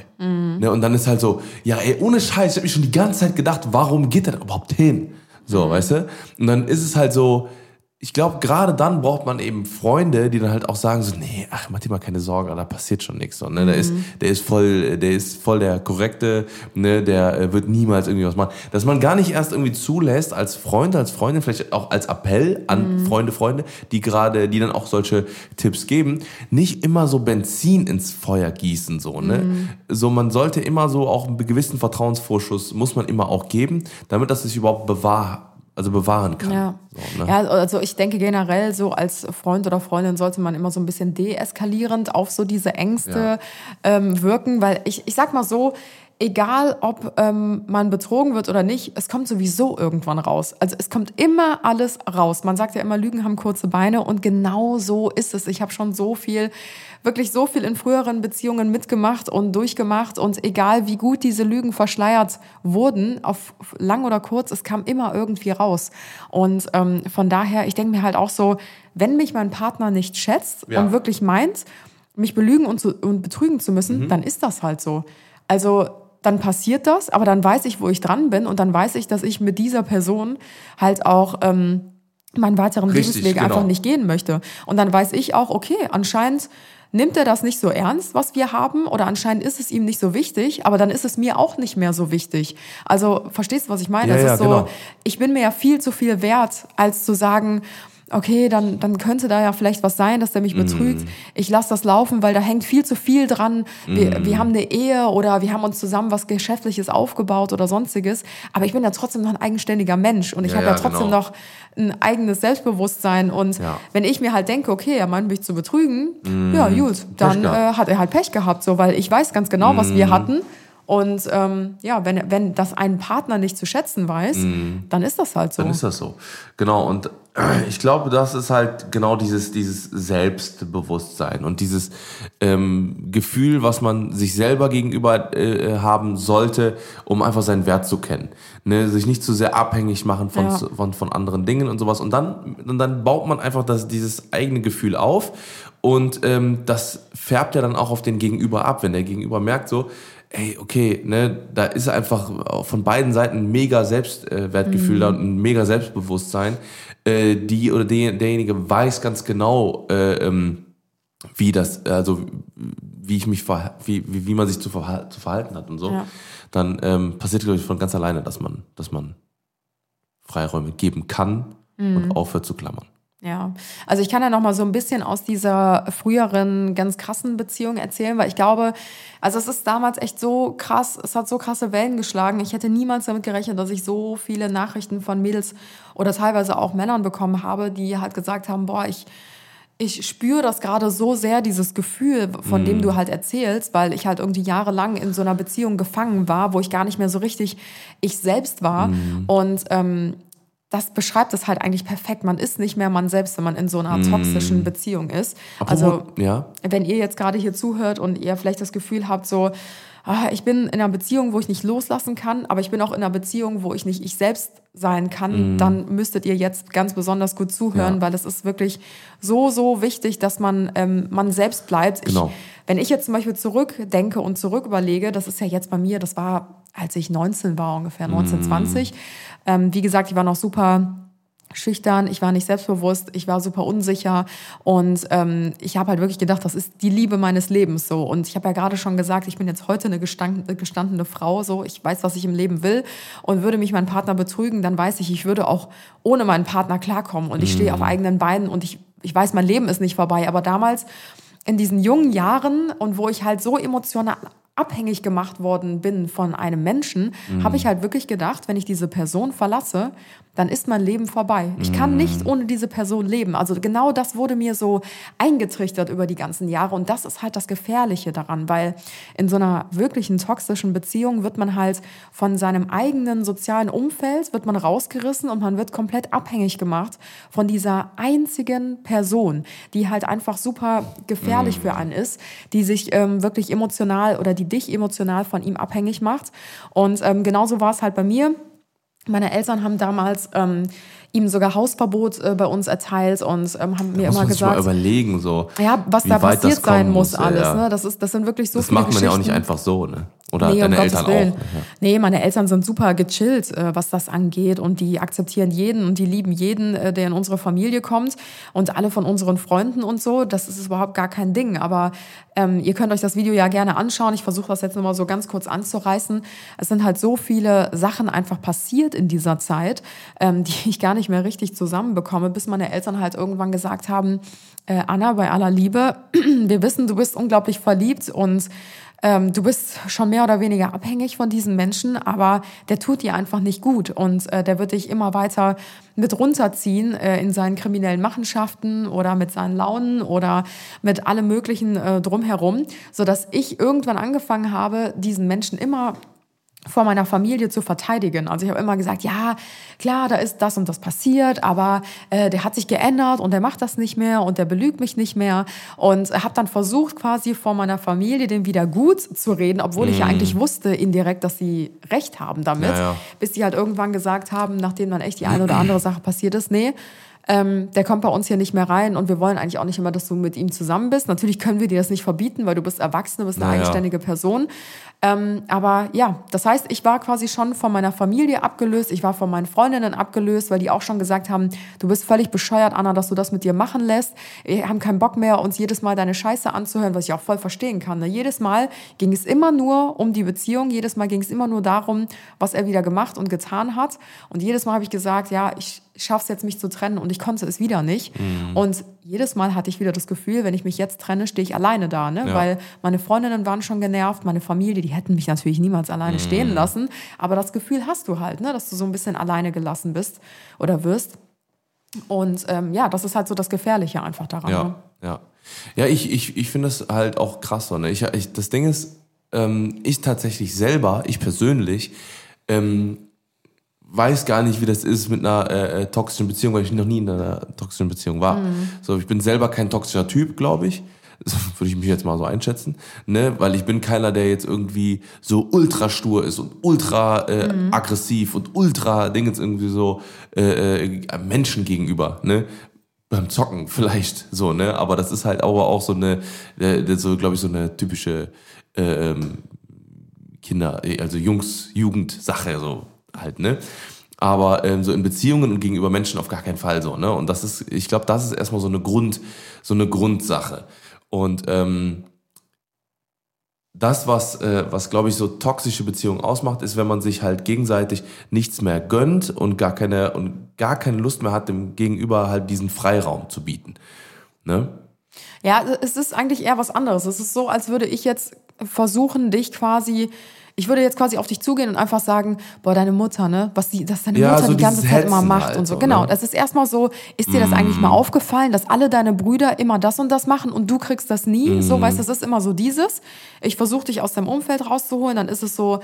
Ne, und dann ist halt so, ja, ey, ohne Scheiß, ich habe mich schon die ganze Zeit gedacht, warum geht der da überhaupt hin? So, weißt du? Und dann ist es halt so, ich glaube, gerade dann braucht man eben Freunde, die dann halt auch sagen so, nee, ach, mach dir mal keine Sorgen, da passiert schon nichts. So, ne? der, ist, der ist voll, der ist voll der korrekte, ne? der äh, wird niemals irgendwie was machen. Dass man gar nicht erst irgendwie zulässt als Freund, als Freundin, vielleicht auch als Appell an Freunde, Freunde, die gerade, die dann auch solche Tipps geben, nicht immer so Benzin ins Feuer gießen, so, ne? So, man sollte immer so auch einen gewissen Vertrauensvorschuss muss man immer auch geben, damit das sich überhaupt bewahr, also bewahren kann.
Ja.
So, ne?
ja, also ich denke generell so als Freund oder Freundin sollte man immer so ein bisschen deeskalierend auf so diese Ängste ähm, wirken, weil ich, ich sag mal so, egal ob ähm, man betrogen wird oder nicht, es kommt sowieso irgendwann raus. Also es kommt immer alles raus. Man sagt ja immer, Lügen haben kurze Beine und genau so ist es. Ich habe schon so viel, wirklich so viel in früheren Beziehungen mitgemacht und durchgemacht und egal wie gut diese Lügen verschleiert wurden, auf lang oder kurz, es kam immer irgendwie raus. Und ähm, von daher, ich denke mir halt auch so, wenn mich mein Partner nicht schätzt
Ja.
und wirklich meint, mich belügen und, zu, und betrügen zu müssen, dann ist das halt so. Also dann passiert das, aber dann weiß ich, wo ich dran bin und dann weiß ich, dass ich mit dieser Person halt auch ähm, meinen weiteren
Richtig,
Lebensweg
genau.
einfach nicht gehen möchte. Und dann weiß ich auch, okay, anscheinend nimmt er das nicht so ernst, was wir haben, oder anscheinend ist es ihm nicht so wichtig, aber dann ist es mir auch nicht mehr so wichtig. Also verstehst du, was ich meine?
Ja,
es
ja,
ist so,
genau.
ich bin mir ja viel zu viel wert, als zu sagen, okay, dann, dann könnte da ja vielleicht was sein, dass der mich betrügt.
Mhm.
Ich lasse das laufen, weil da hängt viel zu viel dran. Wir,
Mhm.
wir haben eine Ehe oder wir haben uns zusammen was Geschäftliches aufgebaut oder sonstiges. Aber ich bin ja trotzdem noch ein eigenständiger Mensch und ich
Ja,
habe ja,
ja,
trotzdem
genau.
noch ein eigenes Selbstbewusstsein. Und
Ja.
wenn ich mir halt denke, okay, er meint mich zu betrügen, ja gut, dann
Mhm. Mhm.
äh, hat er halt Pech gehabt, so, weil ich weiß ganz genau, was wir hatten. Und ähm, ja, wenn, wenn das ein Partner nicht zu schätzen weiß, dann ist das halt so.
Mhm. Dann ist das so. Genau, und äh, ich glaube, das ist halt genau dieses, dieses Selbstbewusstsein und dieses ähm, Gefühl, was man sich selber gegenüber äh, haben sollte, um einfach seinen Wert zu kennen. Ne? Sich nicht zu sehr abhängig machen von,
Ja.
von, von anderen Dingen und sowas. Und dann, und dann baut man einfach das, dieses eigene Gefühl auf und ähm, das färbt ja dann auch auf den Gegenüber ab, wenn der Gegenüber merkt so, ey, okay, ne, da ist einfach von beiden Seiten ein mega Selbstwertgefühl da und ein mega Selbstbewusstsein. Äh, die oder die, derjenige weiß ganz genau, äh, ähm, wie das, also wie ich mich wie, wie, wie man sich zu, verha zu verhalten hat und so,
Ja.
dann ähm, passiert, glaube ich, von ganz alleine, dass man, dass man Freiräume geben kann und aufhört zu klammern.
Ja, also ich kann ja noch mal so ein bisschen aus dieser früheren ganz krassen Beziehung erzählen, weil ich glaube, also es ist damals echt so krass, es hat so krasse Wellen geschlagen. Ich hätte niemals damit gerechnet, dass ich so viele Nachrichten von Mädels oder teilweise auch Männern bekommen habe, die halt gesagt haben, boah, ich ich spüre das gerade so sehr, dieses Gefühl, von dem du halt erzählst, weil ich halt irgendwie jahrelang in so einer Beziehung gefangen war, wo ich gar nicht mehr so richtig ich selbst war. Und ähm, das beschreibt es halt eigentlich perfekt. Man ist nicht mehr man selbst, wenn man in so einer toxischen Beziehung ist. also
Apropos- ja.
wenn ihr jetzt gerade hier zuhört und ihr vielleicht das Gefühl habt, so, ah, ich bin in einer Beziehung, wo ich nicht loslassen kann, aber ich bin auch in einer Beziehung, wo ich nicht ich selbst sein kann, dann müsstet ihr jetzt ganz besonders gut zuhören.
Ja.
weil es ist wirklich so, so wichtig, dass man ähm, man selbst bleibt.
Genau.
Ich, wenn ich jetzt zum Beispiel zurückdenke und zurück überlege, das ist ja jetzt bei mir, das war, als ich 19 war ungefähr, 19, 20. Ähm, wie gesagt, ich war noch super schüchtern, ich war nicht selbstbewusst, ich war super unsicher und ähm, ich habe halt wirklich gedacht, das ist die Liebe meines Lebens so. Und ich habe ja gerade schon gesagt, ich bin jetzt heute eine gestand- gestandene Frau, so ich weiß, was ich im Leben will und würde mich mein Partner betrügen, dann weiß ich, ich würde auch ohne meinen Partner klarkommen und ich stehe auf eigenen Beinen und ich, ich weiß, mein Leben ist nicht vorbei. Aber damals in diesen jungen Jahren und wo ich halt so emotional abhängig gemacht worden bin von einem Menschen, habe ich halt wirklich gedacht, wenn ich diese Person verlasse, dann ist mein Leben vorbei. Ich kann nicht ohne diese Person leben. Also genau das wurde mir so eingetrichtert über die ganzen Jahre und das ist halt das Gefährliche daran, weil in so einer wirklichen toxischen Beziehung wird man halt von seinem eigenen sozialen Umfeld wird man rausgerissen und man wird komplett abhängig gemacht von dieser einzigen Person, die halt einfach super gefährlich für einen ist, die sich ähm, wirklich emotional oder die dich emotional von ihm abhängig macht. Und ähm, genauso war es halt bei mir. Meine Eltern haben damals ähm, ihm sogar Hausverbot äh, bei uns erteilt und ähm, haben mir
Muss
immer
sich mal
gesagt,
überlegen, so.
ja, was da passiert
das
sein
kommen
muss, alles.
ja.
Ne? Das, ist, das sind wirklich so
Das
viele
macht man ja auch nicht einfach so, ne? Oder
Nee, um
deine
Gottes
Eltern
Willen.
auch. Ja.
Nee, meine Eltern sind super gechillt, äh, was das angeht. Und die akzeptieren jeden und die lieben jeden, äh, der in unsere Familie kommt. Und alle von unseren Freunden und so. Das ist überhaupt gar kein Ding. Aber ähm, ihr könnt euch das Video ja gerne anschauen. Ich versuche das jetzt nochmal so ganz kurz anzureißen. Es sind halt so viele Sachen einfach passiert in dieser Zeit, ähm, die ich gar nicht mehr richtig zusammenbekomme, bis meine Eltern halt irgendwann gesagt haben, äh, Anna, bei aller Liebe, wir wissen, du bist unglaublich verliebt und ähm, du bist schon mehr oder weniger abhängig von diesen Menschen, aber der tut dir einfach nicht gut und äh, der wird dich immer weiter mit runterziehen äh, in seinen kriminellen Machenschaften oder mit seinen Launen oder mit allem möglichen äh, drumherum, sodass ich irgendwann angefangen habe, diesen Menschen immer vor meiner Familie zu verteidigen. Also ich habe immer gesagt, ja, klar, da ist das und das passiert, aber äh, der hat sich geändert und der macht das nicht mehr und der belügt mich nicht mehr und habe dann versucht quasi vor meiner Familie den wieder gut zu reden, obwohl ich ja eigentlich wusste indirekt, dass sie recht haben damit,
Ja, ja.
bis die halt irgendwann gesagt haben, nachdem dann echt die eine oder andere Sache passiert ist, nee, ähm, der kommt bei uns hier nicht mehr rein und wir wollen eigentlich auch nicht immer, dass du mit ihm zusammen bist. Natürlich können wir dir das nicht verbieten, weil du bist erwachsen, du bist eine
Naja.
eigenständige Person. Ähm, aber ja, das heißt, ich war quasi schon von meiner Familie abgelöst, ich war von meinen Freundinnen abgelöst, weil die auch schon gesagt haben, du bist völlig bescheuert, Anna, dass du das mit dir machen lässt. Wir haben keinen Bock mehr, uns jedes Mal deine Scheiße anzuhören, was ich auch voll verstehen kann. Ne? Jedes Mal ging es immer nur um die Beziehung, jedes Mal ging es immer nur darum, was er wieder gemacht und getan hat. Und jedes Mal habe ich gesagt, ja, ich schaff's jetzt, mich zu trennen und ich konnte es wieder nicht.
Mhm.
Und jedes Mal hatte ich wieder das Gefühl, wenn ich mich jetzt trenne, stehe ich alleine da, ne?
Ja.
Weil meine Freundinnen waren schon genervt, meine Familie, die hätten mich natürlich niemals alleine stehen
Mhm.
lassen. Aber das Gefühl hast du halt, ne? Dass du so ein bisschen alleine gelassen bist oder wirst. Und ähm, ja, das ist halt so das Gefährliche einfach daran. Ne?
Ja, ja. Ja, ich, ich, ich finde das halt auch krass. So, ne? ich, ich, das Ding ist, ähm, ich tatsächlich selber, ich persönlich, ähm, weiß gar nicht, wie das ist mit einer äh, äh, toxischen Beziehung, weil ich noch nie in einer toxischen Beziehung war. So, ich bin selber kein toxischer Typ, glaube ich. So würde ich mich jetzt mal so einschätzen, ne? Weil ich bin keiner, der jetzt irgendwie so ultra stur ist und ultra äh, aggressiv und ultra Dingens irgendwie so äh, äh, Menschen gegenüber, ne? beim Zocken vielleicht so, ne? Aber das ist halt aber auch so eine, äh, so glaube ich so eine typische äh, ähm, Kinder, also Jungs, Jugendsache so halt, ne? Aber ähm, so in Beziehungen und gegenüber Menschen auf gar keinen Fall so, ne? Und das ist, ich glaube, das ist erstmal so eine Grund, so eine Grundsache. Und ähm, das, was, äh, was glaube ich, so toxische Beziehungen ausmacht, ist, wenn man sich halt gegenseitig nichts mehr gönnt und gar keine, und gar keine Lust mehr hat, dem Gegenüber halt diesen Freiraum zu bieten. Ne?
Ja, es ist eigentlich eher was anderes. Es ist so, als würde ich jetzt versuchen, dich quasi. Ich würde jetzt quasi auf dich zugehen und einfach sagen, boah, deine Mutter, ne, was die, dass deine
Ja,
Mutter
so
die ganze Zeit immer
Hetzen
macht
halt
und so. Genau,
ne?
das ist erstmal so, ist dir das eigentlich mal aufgefallen, dass alle deine Brüder immer das und das machen und du kriegst das nie? So, weißt du, das ist immer so dieses. Ich versuche dich aus deinem Umfeld rauszuholen, dann ist es so,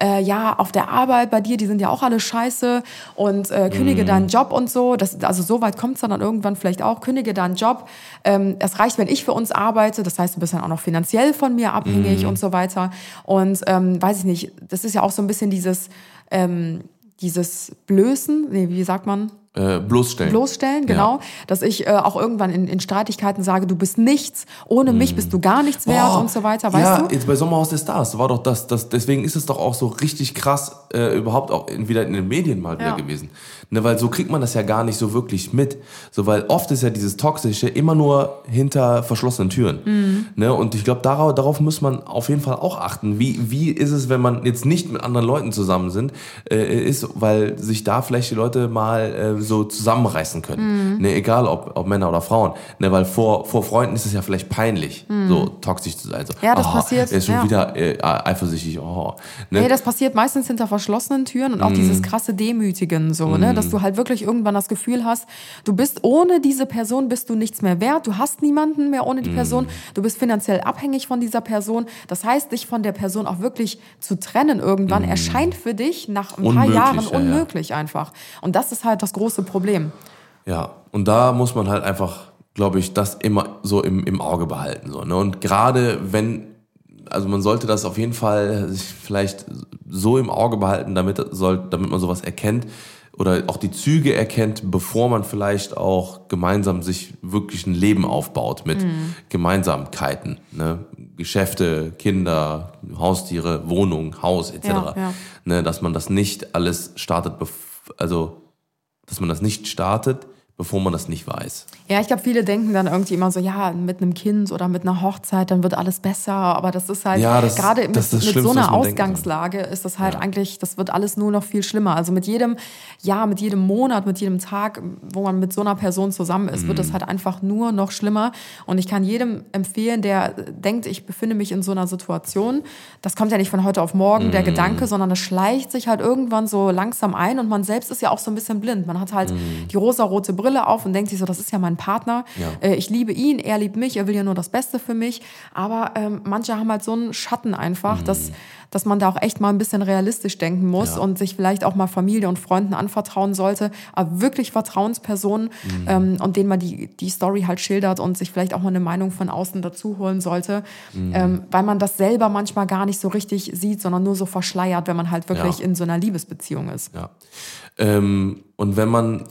äh, ja, auf der Arbeit bei dir, die sind ja auch alle scheiße und äh, kündige deinen Job und so. Das, also so weit kommt es dann, dann irgendwann vielleicht auch, kündige deinen Job. Ähm, es reicht, wenn ich für uns arbeite, das heißt, du bist dann auch noch finanziell von mir abhängig und so weiter. Und ähm, weiß ich nicht, das ist ja auch so ein bisschen dieses, ähm, dieses Blößen, nee, wie sagt man?
Äh, bloßstellen.
bloßstellen, genau. Dass ich äh, auch irgendwann in, in Streitigkeiten sage, du bist nichts, ohne mich bist du gar nichts wert
Oh,
und so weiter, weißt
ja,
du?
jetzt bei Sommerhaus der Stars war doch das, das deswegen ist es doch auch so richtig krass äh, überhaupt auch wieder in den Medien mal wieder
Ja.
gewesen. Ne, weil so kriegt man das ja gar nicht so wirklich mit. So, weil oft ist ja dieses Toxische immer nur hinter verschlossenen Türen.
Mhm.
Ne, und ich glaube, darauf, darauf muss man auf jeden Fall auch achten. Wie, wie ist es, wenn man jetzt nicht mit anderen Leuten zusammen sind, äh, ist, weil sich da vielleicht die Leute mal äh, so zusammenreißen können. Ne, egal ob, ob Männer oder Frauen. Ne, weil vor, vor Freunden ist es ja vielleicht peinlich, so toxisch zu sein. So,
Ja, das
oh,
passiert,
Er ist schon
ja.
wieder äh, eifersüchtig. Oh, ne?
Nee, das passiert meistens hinter verschlossenen Türen und auch dieses krasse Demütigen so, ne, dass du halt wirklich irgendwann das Gefühl hast, du bist ohne diese Person bist du nichts mehr wert, du hast niemanden mehr ohne die Person, du bist finanziell abhängig von dieser Person. Das heißt, dich von der Person auch wirklich zu trennen irgendwann erscheint für dich nach ein paar
Unmöglich,
Jahren
ja, ja.
unmöglich einfach. Und das ist halt das große Problem.
Ja, und da muss man halt einfach, glaube ich, das immer so im, im Auge behalten. So, ne? Und gerade wenn, also man sollte das auf jeden Fall sich vielleicht so im Auge behalten, damit, soll, damit man sowas erkennt oder auch die Züge erkennt, bevor man vielleicht auch gemeinsam sich wirklich ein Leben aufbaut mit Gemeinsamkeiten. Ne? Geschäfte, Kinder, Haustiere, Wohnung, Haus etc.
Ja, ja.
Ne? Dass man das nicht alles startet, also dass man das nicht startet, bevor man das nicht weiß.
Ja, ich glaube, viele denken dann irgendwie immer so, ja, mit einem Kind oder mit einer Hochzeit, dann wird alles besser. Aber das ist halt,
Ja, das-
gerade mit,
das das
mit so einer. Ausgangslage ist das halt eigentlich, das wird alles nur noch viel schlimmer. Also mit jedem Jahr, mit jedem Monat, mit jedem Tag, wo man mit so einer Person zusammen ist, wird es
Mhm.
halt einfach nur noch schlimmer. Und ich kann jedem empfehlen, der denkt, ich befinde mich in so einer Situation, das kommt ja nicht von heute auf morgen,
Mhm.
der Gedanke, sondern das schleicht sich halt irgendwann so langsam ein und man selbst ist ja auch so ein bisschen blind. Man hat halt
Mhm.
die rosa-rote Brille auf und denkt sich so, das ist ja mein Partner.
Ja.
Äh, ich liebe ihn, er liebt mich, er will ja nur das Beste für mich. Aber ähm, manche haben halt so einen Schatten einfach, dass, dass man da auch echt mal ein bisschen realistisch denken muss
Mhm. Ja.
und sich vielleicht auch mal Familie und Freunden anvertrauen sollte, aber wirklich Vertrauenspersonen
Mhm.
ähm, und denen man die, die Story halt schildert und sich vielleicht auch mal eine Meinung von außen dazu holen sollte,
Mhm.
ähm, weil man das selber manchmal gar nicht so richtig sieht, sondern nur so verschleiert, wenn man halt wirklich
Ja.
in so einer Liebesbeziehung ist.
Ja. Ähm, und wenn man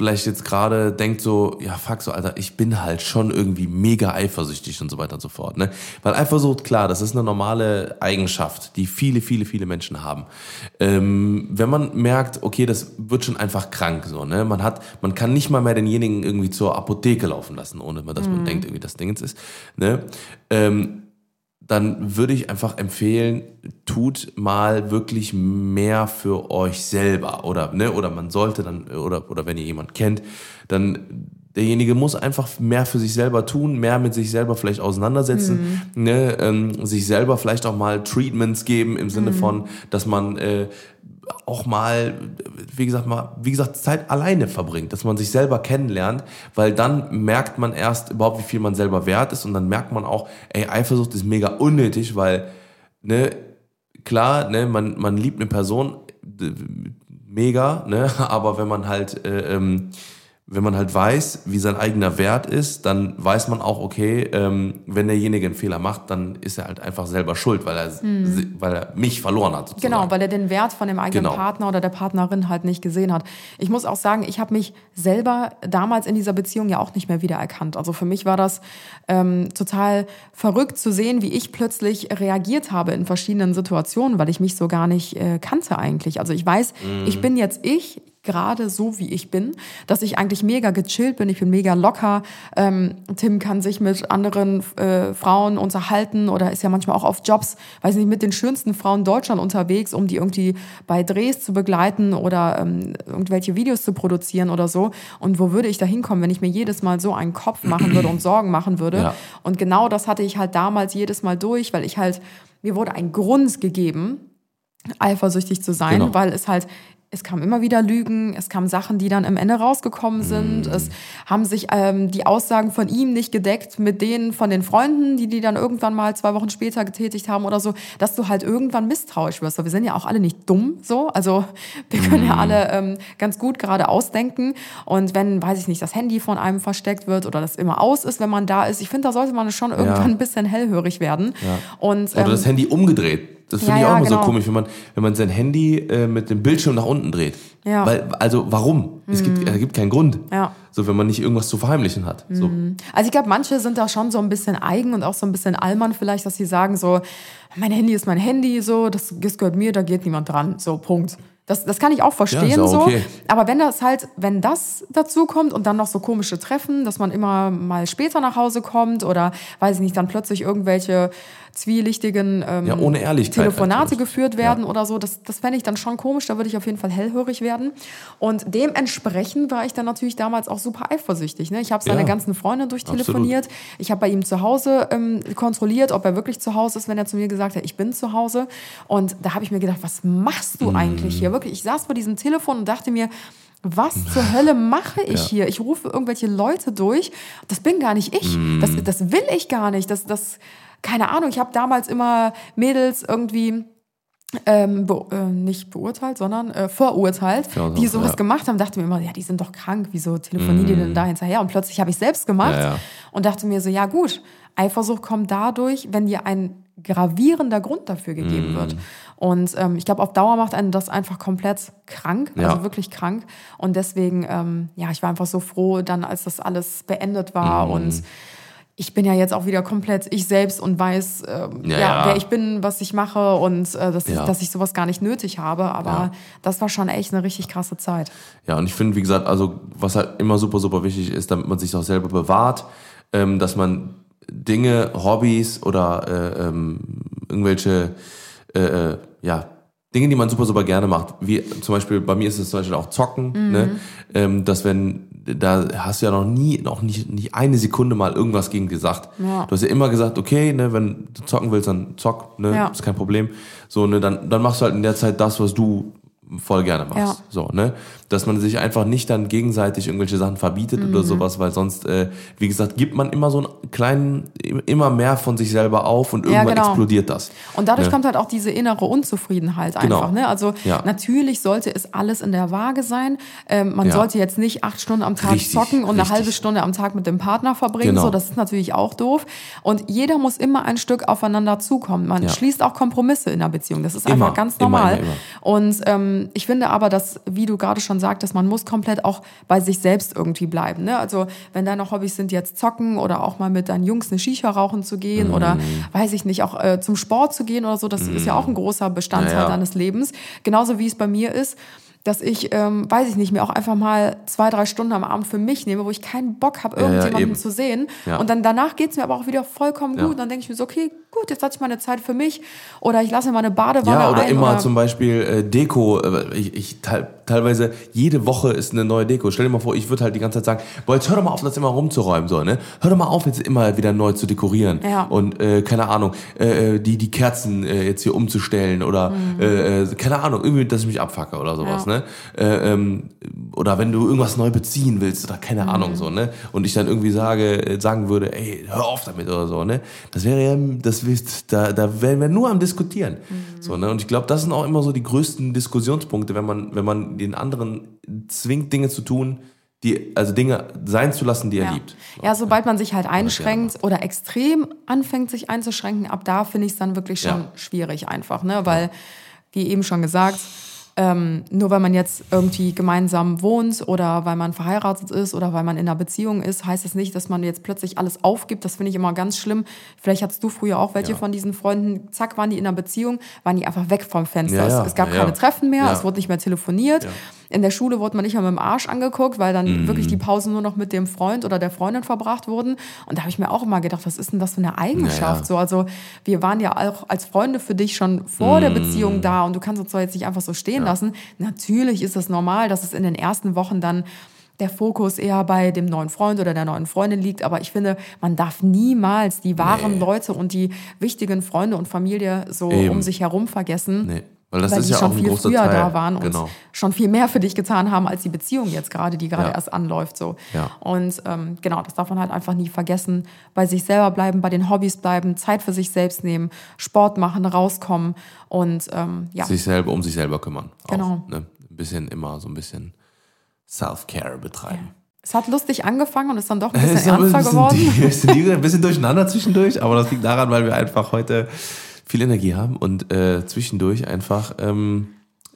vielleicht jetzt gerade denkt so, ja fuck so, Alter, ich bin halt schon irgendwie mega eifersüchtig und so weiter und so fort. Ne? Weil Eifersucht, klar, das ist eine normale Eigenschaft, die viele, viele, viele Menschen haben. Ähm, wenn man merkt, okay, das wird schon einfach krank, so, ne? Man hat, man kann nicht mal mehr denjenigen irgendwie zur Apotheke laufen lassen, ohne dass man denkt, irgendwie das Ding jetzt ist. Ne? Ähm, dann würde ich einfach empfehlen, tut mal wirklich mehr für euch selber oder ne oder man sollte dann oder oder wenn ihr jemand kennt, dann derjenige muss einfach mehr für sich selber tun, mehr mit sich selber vielleicht auseinandersetzen, mhm. ne, ähm, sich selber vielleicht auch mal Treatments geben im Sinne mhm. von, dass man äh, auch mal, wie gesagt, mal, wie gesagt, Zeit alleine verbringt, dass man sich selber kennenlernt, weil dann merkt man erst überhaupt, wie viel man selber wert ist und dann merkt man auch, ey, Eifersucht ist mega unnötig, weil, ne, klar, ne, man, man liebt eine Person, mega, ne, aber wenn man halt, äh, ähm, wenn man halt weiß, wie sein eigener Wert ist, dann weiß man auch, okay, ähm, wenn derjenige einen Fehler macht, dann ist er halt einfach selber schuld, weil er, hm. weil er mich verloren hat.
Sozusagen. Genau, weil er den Wert von dem eigenen genau. Partner oder der Partnerin halt nicht gesehen hat. Ich muss auch sagen, ich habe mich selber damals in dieser Beziehung ja auch nicht mehr wiedererkannt. Also für mich war das ähm, total verrückt zu sehen, wie ich plötzlich reagiert habe in verschiedenen Situationen, weil ich mich so gar nicht äh, kannte eigentlich. Also ich weiß, mhm. ich bin jetzt ich, gerade so, wie ich bin, dass ich eigentlich mega gechillt bin, ich bin mega locker. Ähm, Tim kann sich mit anderen äh, Frauen unterhalten oder ist ja manchmal auch auf Jobs, weiß nicht, mit den schönsten Frauen Deutschland unterwegs, um die irgendwie bei Drehs zu begleiten oder ähm, irgendwelche Videos zu produzieren oder so. Und wo würde ich da hinkommen, wenn ich mir jedes Mal so einen Kopf machen würde und Sorgen machen würde? Ja. Und genau das hatte ich halt damals jedes Mal durch, weil ich halt, mir wurde ein Grund gegeben, eifersüchtig zu sein, genau. weil es halt es kamen immer wieder Lügen, es kamen Sachen, die dann am Ende rausgekommen sind. Mm. Es haben sich ähm, die Aussagen von ihm nicht gedeckt mit denen von den Freunden, die die dann irgendwann mal zwei Wochen später getätigt haben oder so, dass du halt irgendwann misstrauisch wirst. Wir sind ja auch alle nicht dumm so, also wir können mm. ja alle ähm, ganz gut gerade ausdenken. Und wenn, weiß ich nicht, das Handy von einem versteckt wird oder das immer aus ist, wenn man da ist, ich finde, da sollte man schon irgendwann ja. ein bisschen hellhörig werden. Ja.
Und, ähm, oder das Handy umgedreht das finde ja, ich auch ja, immer genau. so komisch, wenn man, wenn man sein Handy äh, mit dem Bildschirm nach unten dreht. Ja. Weil, also warum? Mhm. Es gibt, es gibt keinen Grund. Ja. So, wenn man nicht irgendwas zu verheimlichen hat. So.
Mhm. Also ich glaube, manche sind da schon so ein bisschen eigen und auch so ein bisschen allmann vielleicht, dass sie sagen so, mein Handy ist mein Handy, so, das, das gehört mir, da geht niemand dran. So, Punkt. Das, das kann ich auch verstehen ja, auch okay. so. Aber wenn das halt, wenn das dazu kommt und dann noch so komische Treffen, dass man immer mal später nach Hause kommt oder weiß ich nicht, dann plötzlich irgendwelche zwielichtigen ähm,
ja, ohne Ehrlichkeit
Telefonate natürlich. geführt werden ja. oder so, das, das fände ich dann schon komisch, da würde ich auf jeden Fall hellhörig werden. Und dementsprechend war ich dann natürlich damals auch super eifersüchtig. Ne? Ich habe seine ja. ganzen Freunde durchtelefoniert. Absolut. Ich habe bei ihm zu Hause ähm, kontrolliert, ob er wirklich zu Hause ist, wenn er zu mir gesagt hat, ich bin zu Hause. Und da habe ich mir gedacht, was machst du mm. eigentlich hier? Wirklich, ich saß vor diesem Telefon und dachte mir, was zur Hölle mache ich ja. hier? Ich rufe irgendwelche Leute durch. Das bin gar nicht ich. Mm. Das, das will ich gar nicht. Das, das, keine Ahnung, ich habe damals immer Mädels irgendwie ähm, be äh, nicht beurteilt, sondern äh, verurteilt, ja, die sowas ja. gemacht haben, dachte mir immer, ja, die sind doch krank, wieso telefonieren mm. die denn da hinterher? Und plötzlich habe ich selbst gemacht ja, und dachte mir so, ja gut, Eifersucht kommt dadurch, wenn dir ein gravierender Grund dafür gegeben mm. wird. Und ähm, ich glaube, auf Dauer macht einen das einfach komplett krank, also wirklich krank. Und deswegen, ähm, ja, ich war einfach so froh, dann als das alles beendet war mm. und ich bin ja jetzt auch wieder komplett ich selbst und weiß, äh, ja, ja, wer ich bin, was ich mache und äh, dass, ja. ich, dass ich sowas gar nicht nötig habe. Aber ja. das war schon echt eine richtig krasse Zeit.
Ja, und ich finde, wie gesagt, also was halt immer super, super wichtig ist, damit man sich auch selber bewahrt, ähm, dass man Dinge, Hobbys oder äh, ähm, irgendwelche, äh, äh ja, Dinge, die man super, super gerne macht, wie zum Beispiel, bei mir ist es zum Beispiel auch Zocken, mhm. ne? ähm, dass wenn, da hast du ja noch nie, noch nicht, nicht eine Sekunde mal irgendwas gegen gesagt. Ja. Du hast ja immer gesagt, okay, ne, wenn du zocken willst, dann zock, ne, ja. ist kein Problem. So, ne, dann, dann machst du halt in der Zeit das, was du voll gerne machst. Ja. So, ne? Dass man sich einfach nicht dann gegenseitig irgendwelche Sachen verbietet mhm. oder sowas, weil sonst, äh, wie gesagt, gibt man immer so einen kleinen, immer mehr von sich selber auf und irgendwann ja, genau. explodiert das.
Und dadurch ne? kommt halt auch diese innere Unzufriedenheit genau. einfach. Ne? Also ja. natürlich sollte es alles in der Waage sein. Ähm, man sollte jetzt nicht acht Stunden am Tag richtig, zocken und richtig. eine halbe Stunde am Tag mit dem Partner verbringen. Genau. So, das ist natürlich auch doof. Und jeder muss immer ein Stück aufeinander zukommen. Man schließt auch Kompromisse in der Beziehung. Das ist immer, einfach ganz normal. Immer, immer, und ähm, ich finde aber, dass, wie du gerade schon sagtest, man muss komplett auch bei sich selbst irgendwie bleiben. Ne? Also wenn deine Hobbys sind jetzt zocken oder auch mal mit deinen Jungs eine Shisha rauchen zu gehen mm. oder weiß ich nicht, auch äh, zum Sport zu gehen oder so, das mm. ist ja auch ein großer Bestandteil naja. deines Lebens. Genauso wie es bei mir ist dass ich, ähm, weiß ich nicht, mir auch einfach mal zwei, drei Stunden am Abend für mich nehme, wo ich keinen Bock habe, irgendjemanden ja, ja, zu sehen. Ja. Und dann danach geht's mir aber auch wieder vollkommen gut. Und dann denke ich mir so, okay, gut, jetzt hatte ich mal eine Zeit für mich oder ich lasse mir mal eine Badewanne
Ja, oder
ein.
immer
oder,
zum Beispiel äh, Deko. äh, Ich, ich teil, teilweise jede Woche ist eine neue Deko. Stell dir mal vor, ich würde halt die ganze Zeit sagen, boah, jetzt hör doch mal auf, das immer rumzuräumen, so, ne? Hör doch mal auf, jetzt immer wieder neu zu dekorieren.
Ja.
Und äh, keine Ahnung, äh, die, die Kerzen äh, jetzt hier umzustellen oder äh, äh, keine Ahnung, irgendwie, dass ich mich abfacke oder sowas,
Mhm. Ja.
ne? Äh, ähm, oder wenn du irgendwas neu beziehen willst oder keine
Mhm.
Ahnung, so, ne? Und ich dann irgendwie sage, äh, sagen würde, ey, hör auf damit oder so, ne? Das wäre ja, das wisst, da, da wären wir nur am diskutieren.
Mhm.
So, ne? Und ich glaube, das sind auch immer so die größten Diskussionspunkte, wenn man, wenn man den anderen zwingt, Dinge zu tun, die, also Dinge sein zu lassen, die er
ja.
liebt. So.
ja, sobald man sich halt einschränkt oder extrem anfängt, sich einzuschränken, ab da finde ich es dann wirklich schon
Ja.
schwierig einfach, ne? Weil, wie eben schon gesagt, ähm, nur weil man jetzt irgendwie gemeinsam wohnt oder weil man verheiratet ist oder weil man in einer Beziehung ist, heißt es nicht, dass man jetzt plötzlich alles aufgibt. Das finde ich immer ganz schlimm. Vielleicht hattest du früher auch welche
Ja.
von diesen Freunden, zack, waren die in einer Beziehung, waren die einfach weg vom Fenster.
Ja, ja,
es, es gab keine. Treffen mehr, es wurde nicht mehr telefoniert.
Ja.
In der Schule wurde man nicht mehr mit dem Arsch angeguckt, weil dann
Mhm.
wirklich die Pausen nur noch mit dem Freund oder der Freundin verbracht wurden. Und da habe ich mir auch immer gedacht, was ist denn das für eine Eigenschaft?
Ja, ja.
So, also wir waren ja auch als Freunde für dich schon vor
Mhm.
der Beziehung da und du kannst uns doch jetzt nicht einfach so stehen lassen. Natürlich ist es normal, dass es in den ersten Wochen dann der Fokus eher bei dem neuen Freund oder der neuen Freundin liegt. Aber ich finde, man darf niemals die wahren
Nee.
Leute und die wichtigen Freunde und Familie so
Eben.
um sich herum vergessen.
Nee. Weil das
weil
ist
die
ja
schon
auch ein
viel früher
Teil.
da waren und
Genau.
schon viel mehr für dich getan haben als die Beziehung jetzt gerade, die gerade
Ja.
erst anläuft. So.
Ja.
Und ähm, genau, das darf man halt einfach nie vergessen. Bei sich selber bleiben, bei den Hobbys bleiben, Zeit für sich selbst nehmen, Sport machen, rauskommen und ähm, ja.
Sich selber, um sich selber kümmern.
Genau.
Auch, ne? Ein bisschen immer so ein bisschen Self-Care betreiben.
Es hat lustig angefangen und ist dann doch ein bisschen ernster geworden.
die- ein bisschen durcheinander zwischendurch, aber das liegt daran, weil wir einfach heute viel Energie haben und äh, zwischendurch einfach, ähm,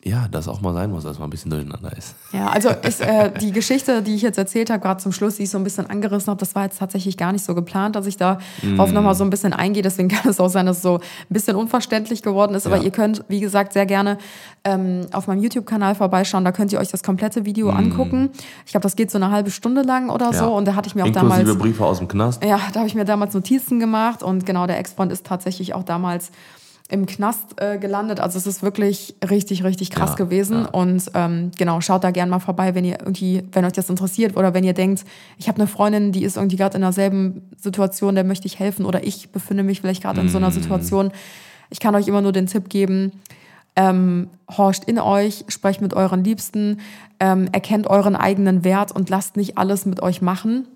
ja, das auch mal sein muss, dass man ein bisschen durcheinander ist.
Ja, also ist, äh, die Geschichte, die ich jetzt erzählt habe, gerade zum Schluss, die ich so ein bisschen angerissen habe, das war jetzt tatsächlich gar nicht so geplant, dass ich da
Mm.
auf nochmal so ein bisschen eingehe. Deswegen kann es auch sein, dass es so ein bisschen unverständlich geworden ist. Aber
Ja.
ihr könnt, wie gesagt, sehr gerne ähm, auf meinem YouTube-Kanal vorbeischauen. Da könnt ihr euch das komplette Video angucken. Ich glaube, das geht so eine halbe Stunde lang oder so.
Mm. Ja.
Und da hatte ich mir auch
Inklusive
damals.
Briefe aus dem Knast.
Ja, da habe ich mir damals Notizen gemacht und genau, der Ex-Freund ist tatsächlich auch damals im Knast äh, gelandet. Also es ist wirklich richtig, richtig krass
Ja,
gewesen.
ja.
Und ähm, genau, schaut da gerne mal vorbei, wenn ihr irgendwie, wenn euch das interessiert oder wenn ihr denkt, ich habe eine Freundin, die ist irgendwie gerade in derselben Situation, der möchte ich helfen oder ich befinde mich vielleicht gerade in so einer Situation. Ich kann euch immer nur den Tipp geben, ähm, horcht in euch, sprecht mit euren Liebsten, ähm, erkennt euren eigenen Wert und lasst nicht alles mit euch machen.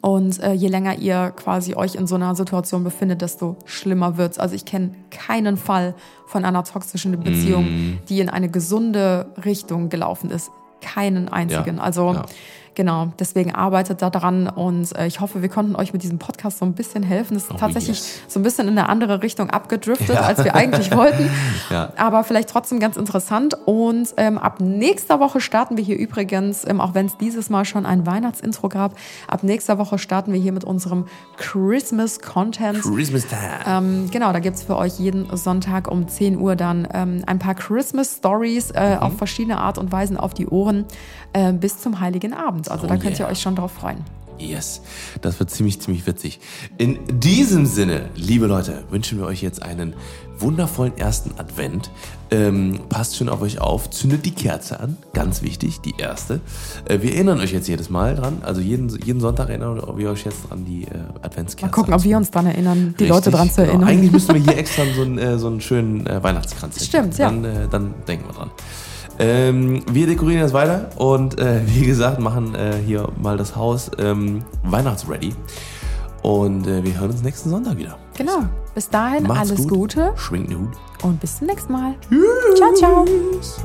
Und äh, je länger ihr quasi euch in so einer Situation befindet, desto schlimmer wird's. Also ich kenne keinen Fall von einer toxischen Beziehung,
Mhm.
die in eine gesunde Richtung gelaufen ist. Keinen einzigen.
Ja,
Also
ja.
Genau, deswegen arbeitet da dran und äh, ich hoffe, wir konnten euch mit diesem Podcast so ein bisschen helfen. Es ist
Oh,
tatsächlich
yes.
so ein bisschen in eine andere Richtung abgedriftet, als wir eigentlich wollten.
Ja.
Aber vielleicht trotzdem ganz interessant. Und ähm, ab nächster Woche starten wir hier übrigens, ähm, auch wenn es dieses Mal schon ein Weihnachtsintro gab, ab nächster Woche starten wir hier mit unserem Christmas-Content.
Christmas time.
Ähm, genau, da gibt's für euch jeden Sonntag um 10 Uhr dann ähm, ein paar Christmas-Stories äh,
Mhm.
auf verschiedene Art und Weisen auf die Ohren äh, bis zum Heiligen Abend. Also
Oh
da könnt ihr
yeah.
euch schon drauf freuen.
Yes, das wird ziemlich, ziemlich witzig. In diesem Sinne, liebe Leute, wünschen wir euch jetzt einen wundervollen ersten Advent. Ähm, passt schön auf euch auf, zündet die Kerze an, ganz wichtig, die erste. Äh, wir erinnern euch jetzt jedes Mal dran, also jeden, jeden Sonntag erinnern wir euch jetzt an die äh, Adventskerze.
Mal gucken, ob wir uns dran erinnern, die
Richtig,
Leute dran zu
genau.
erinnern.
Eigentlich müssten wir hier extra so einen, äh, so einen schönen äh, Weihnachtskranz.
Stimmt, ja.
dann, äh, dann denken wir dran. Ähm, wir dekorieren jetzt weiter und äh, wie gesagt, machen äh, hier mal das Haus ähm, weihnachtsready. Und äh, wir hören uns nächsten Sonntag wieder.
Genau. Bis dahin
Macht's
alles
gut.
Gute
Schwingt den Hut.
und bis zum nächsten Mal. Ciao, ciao.
Tschüss.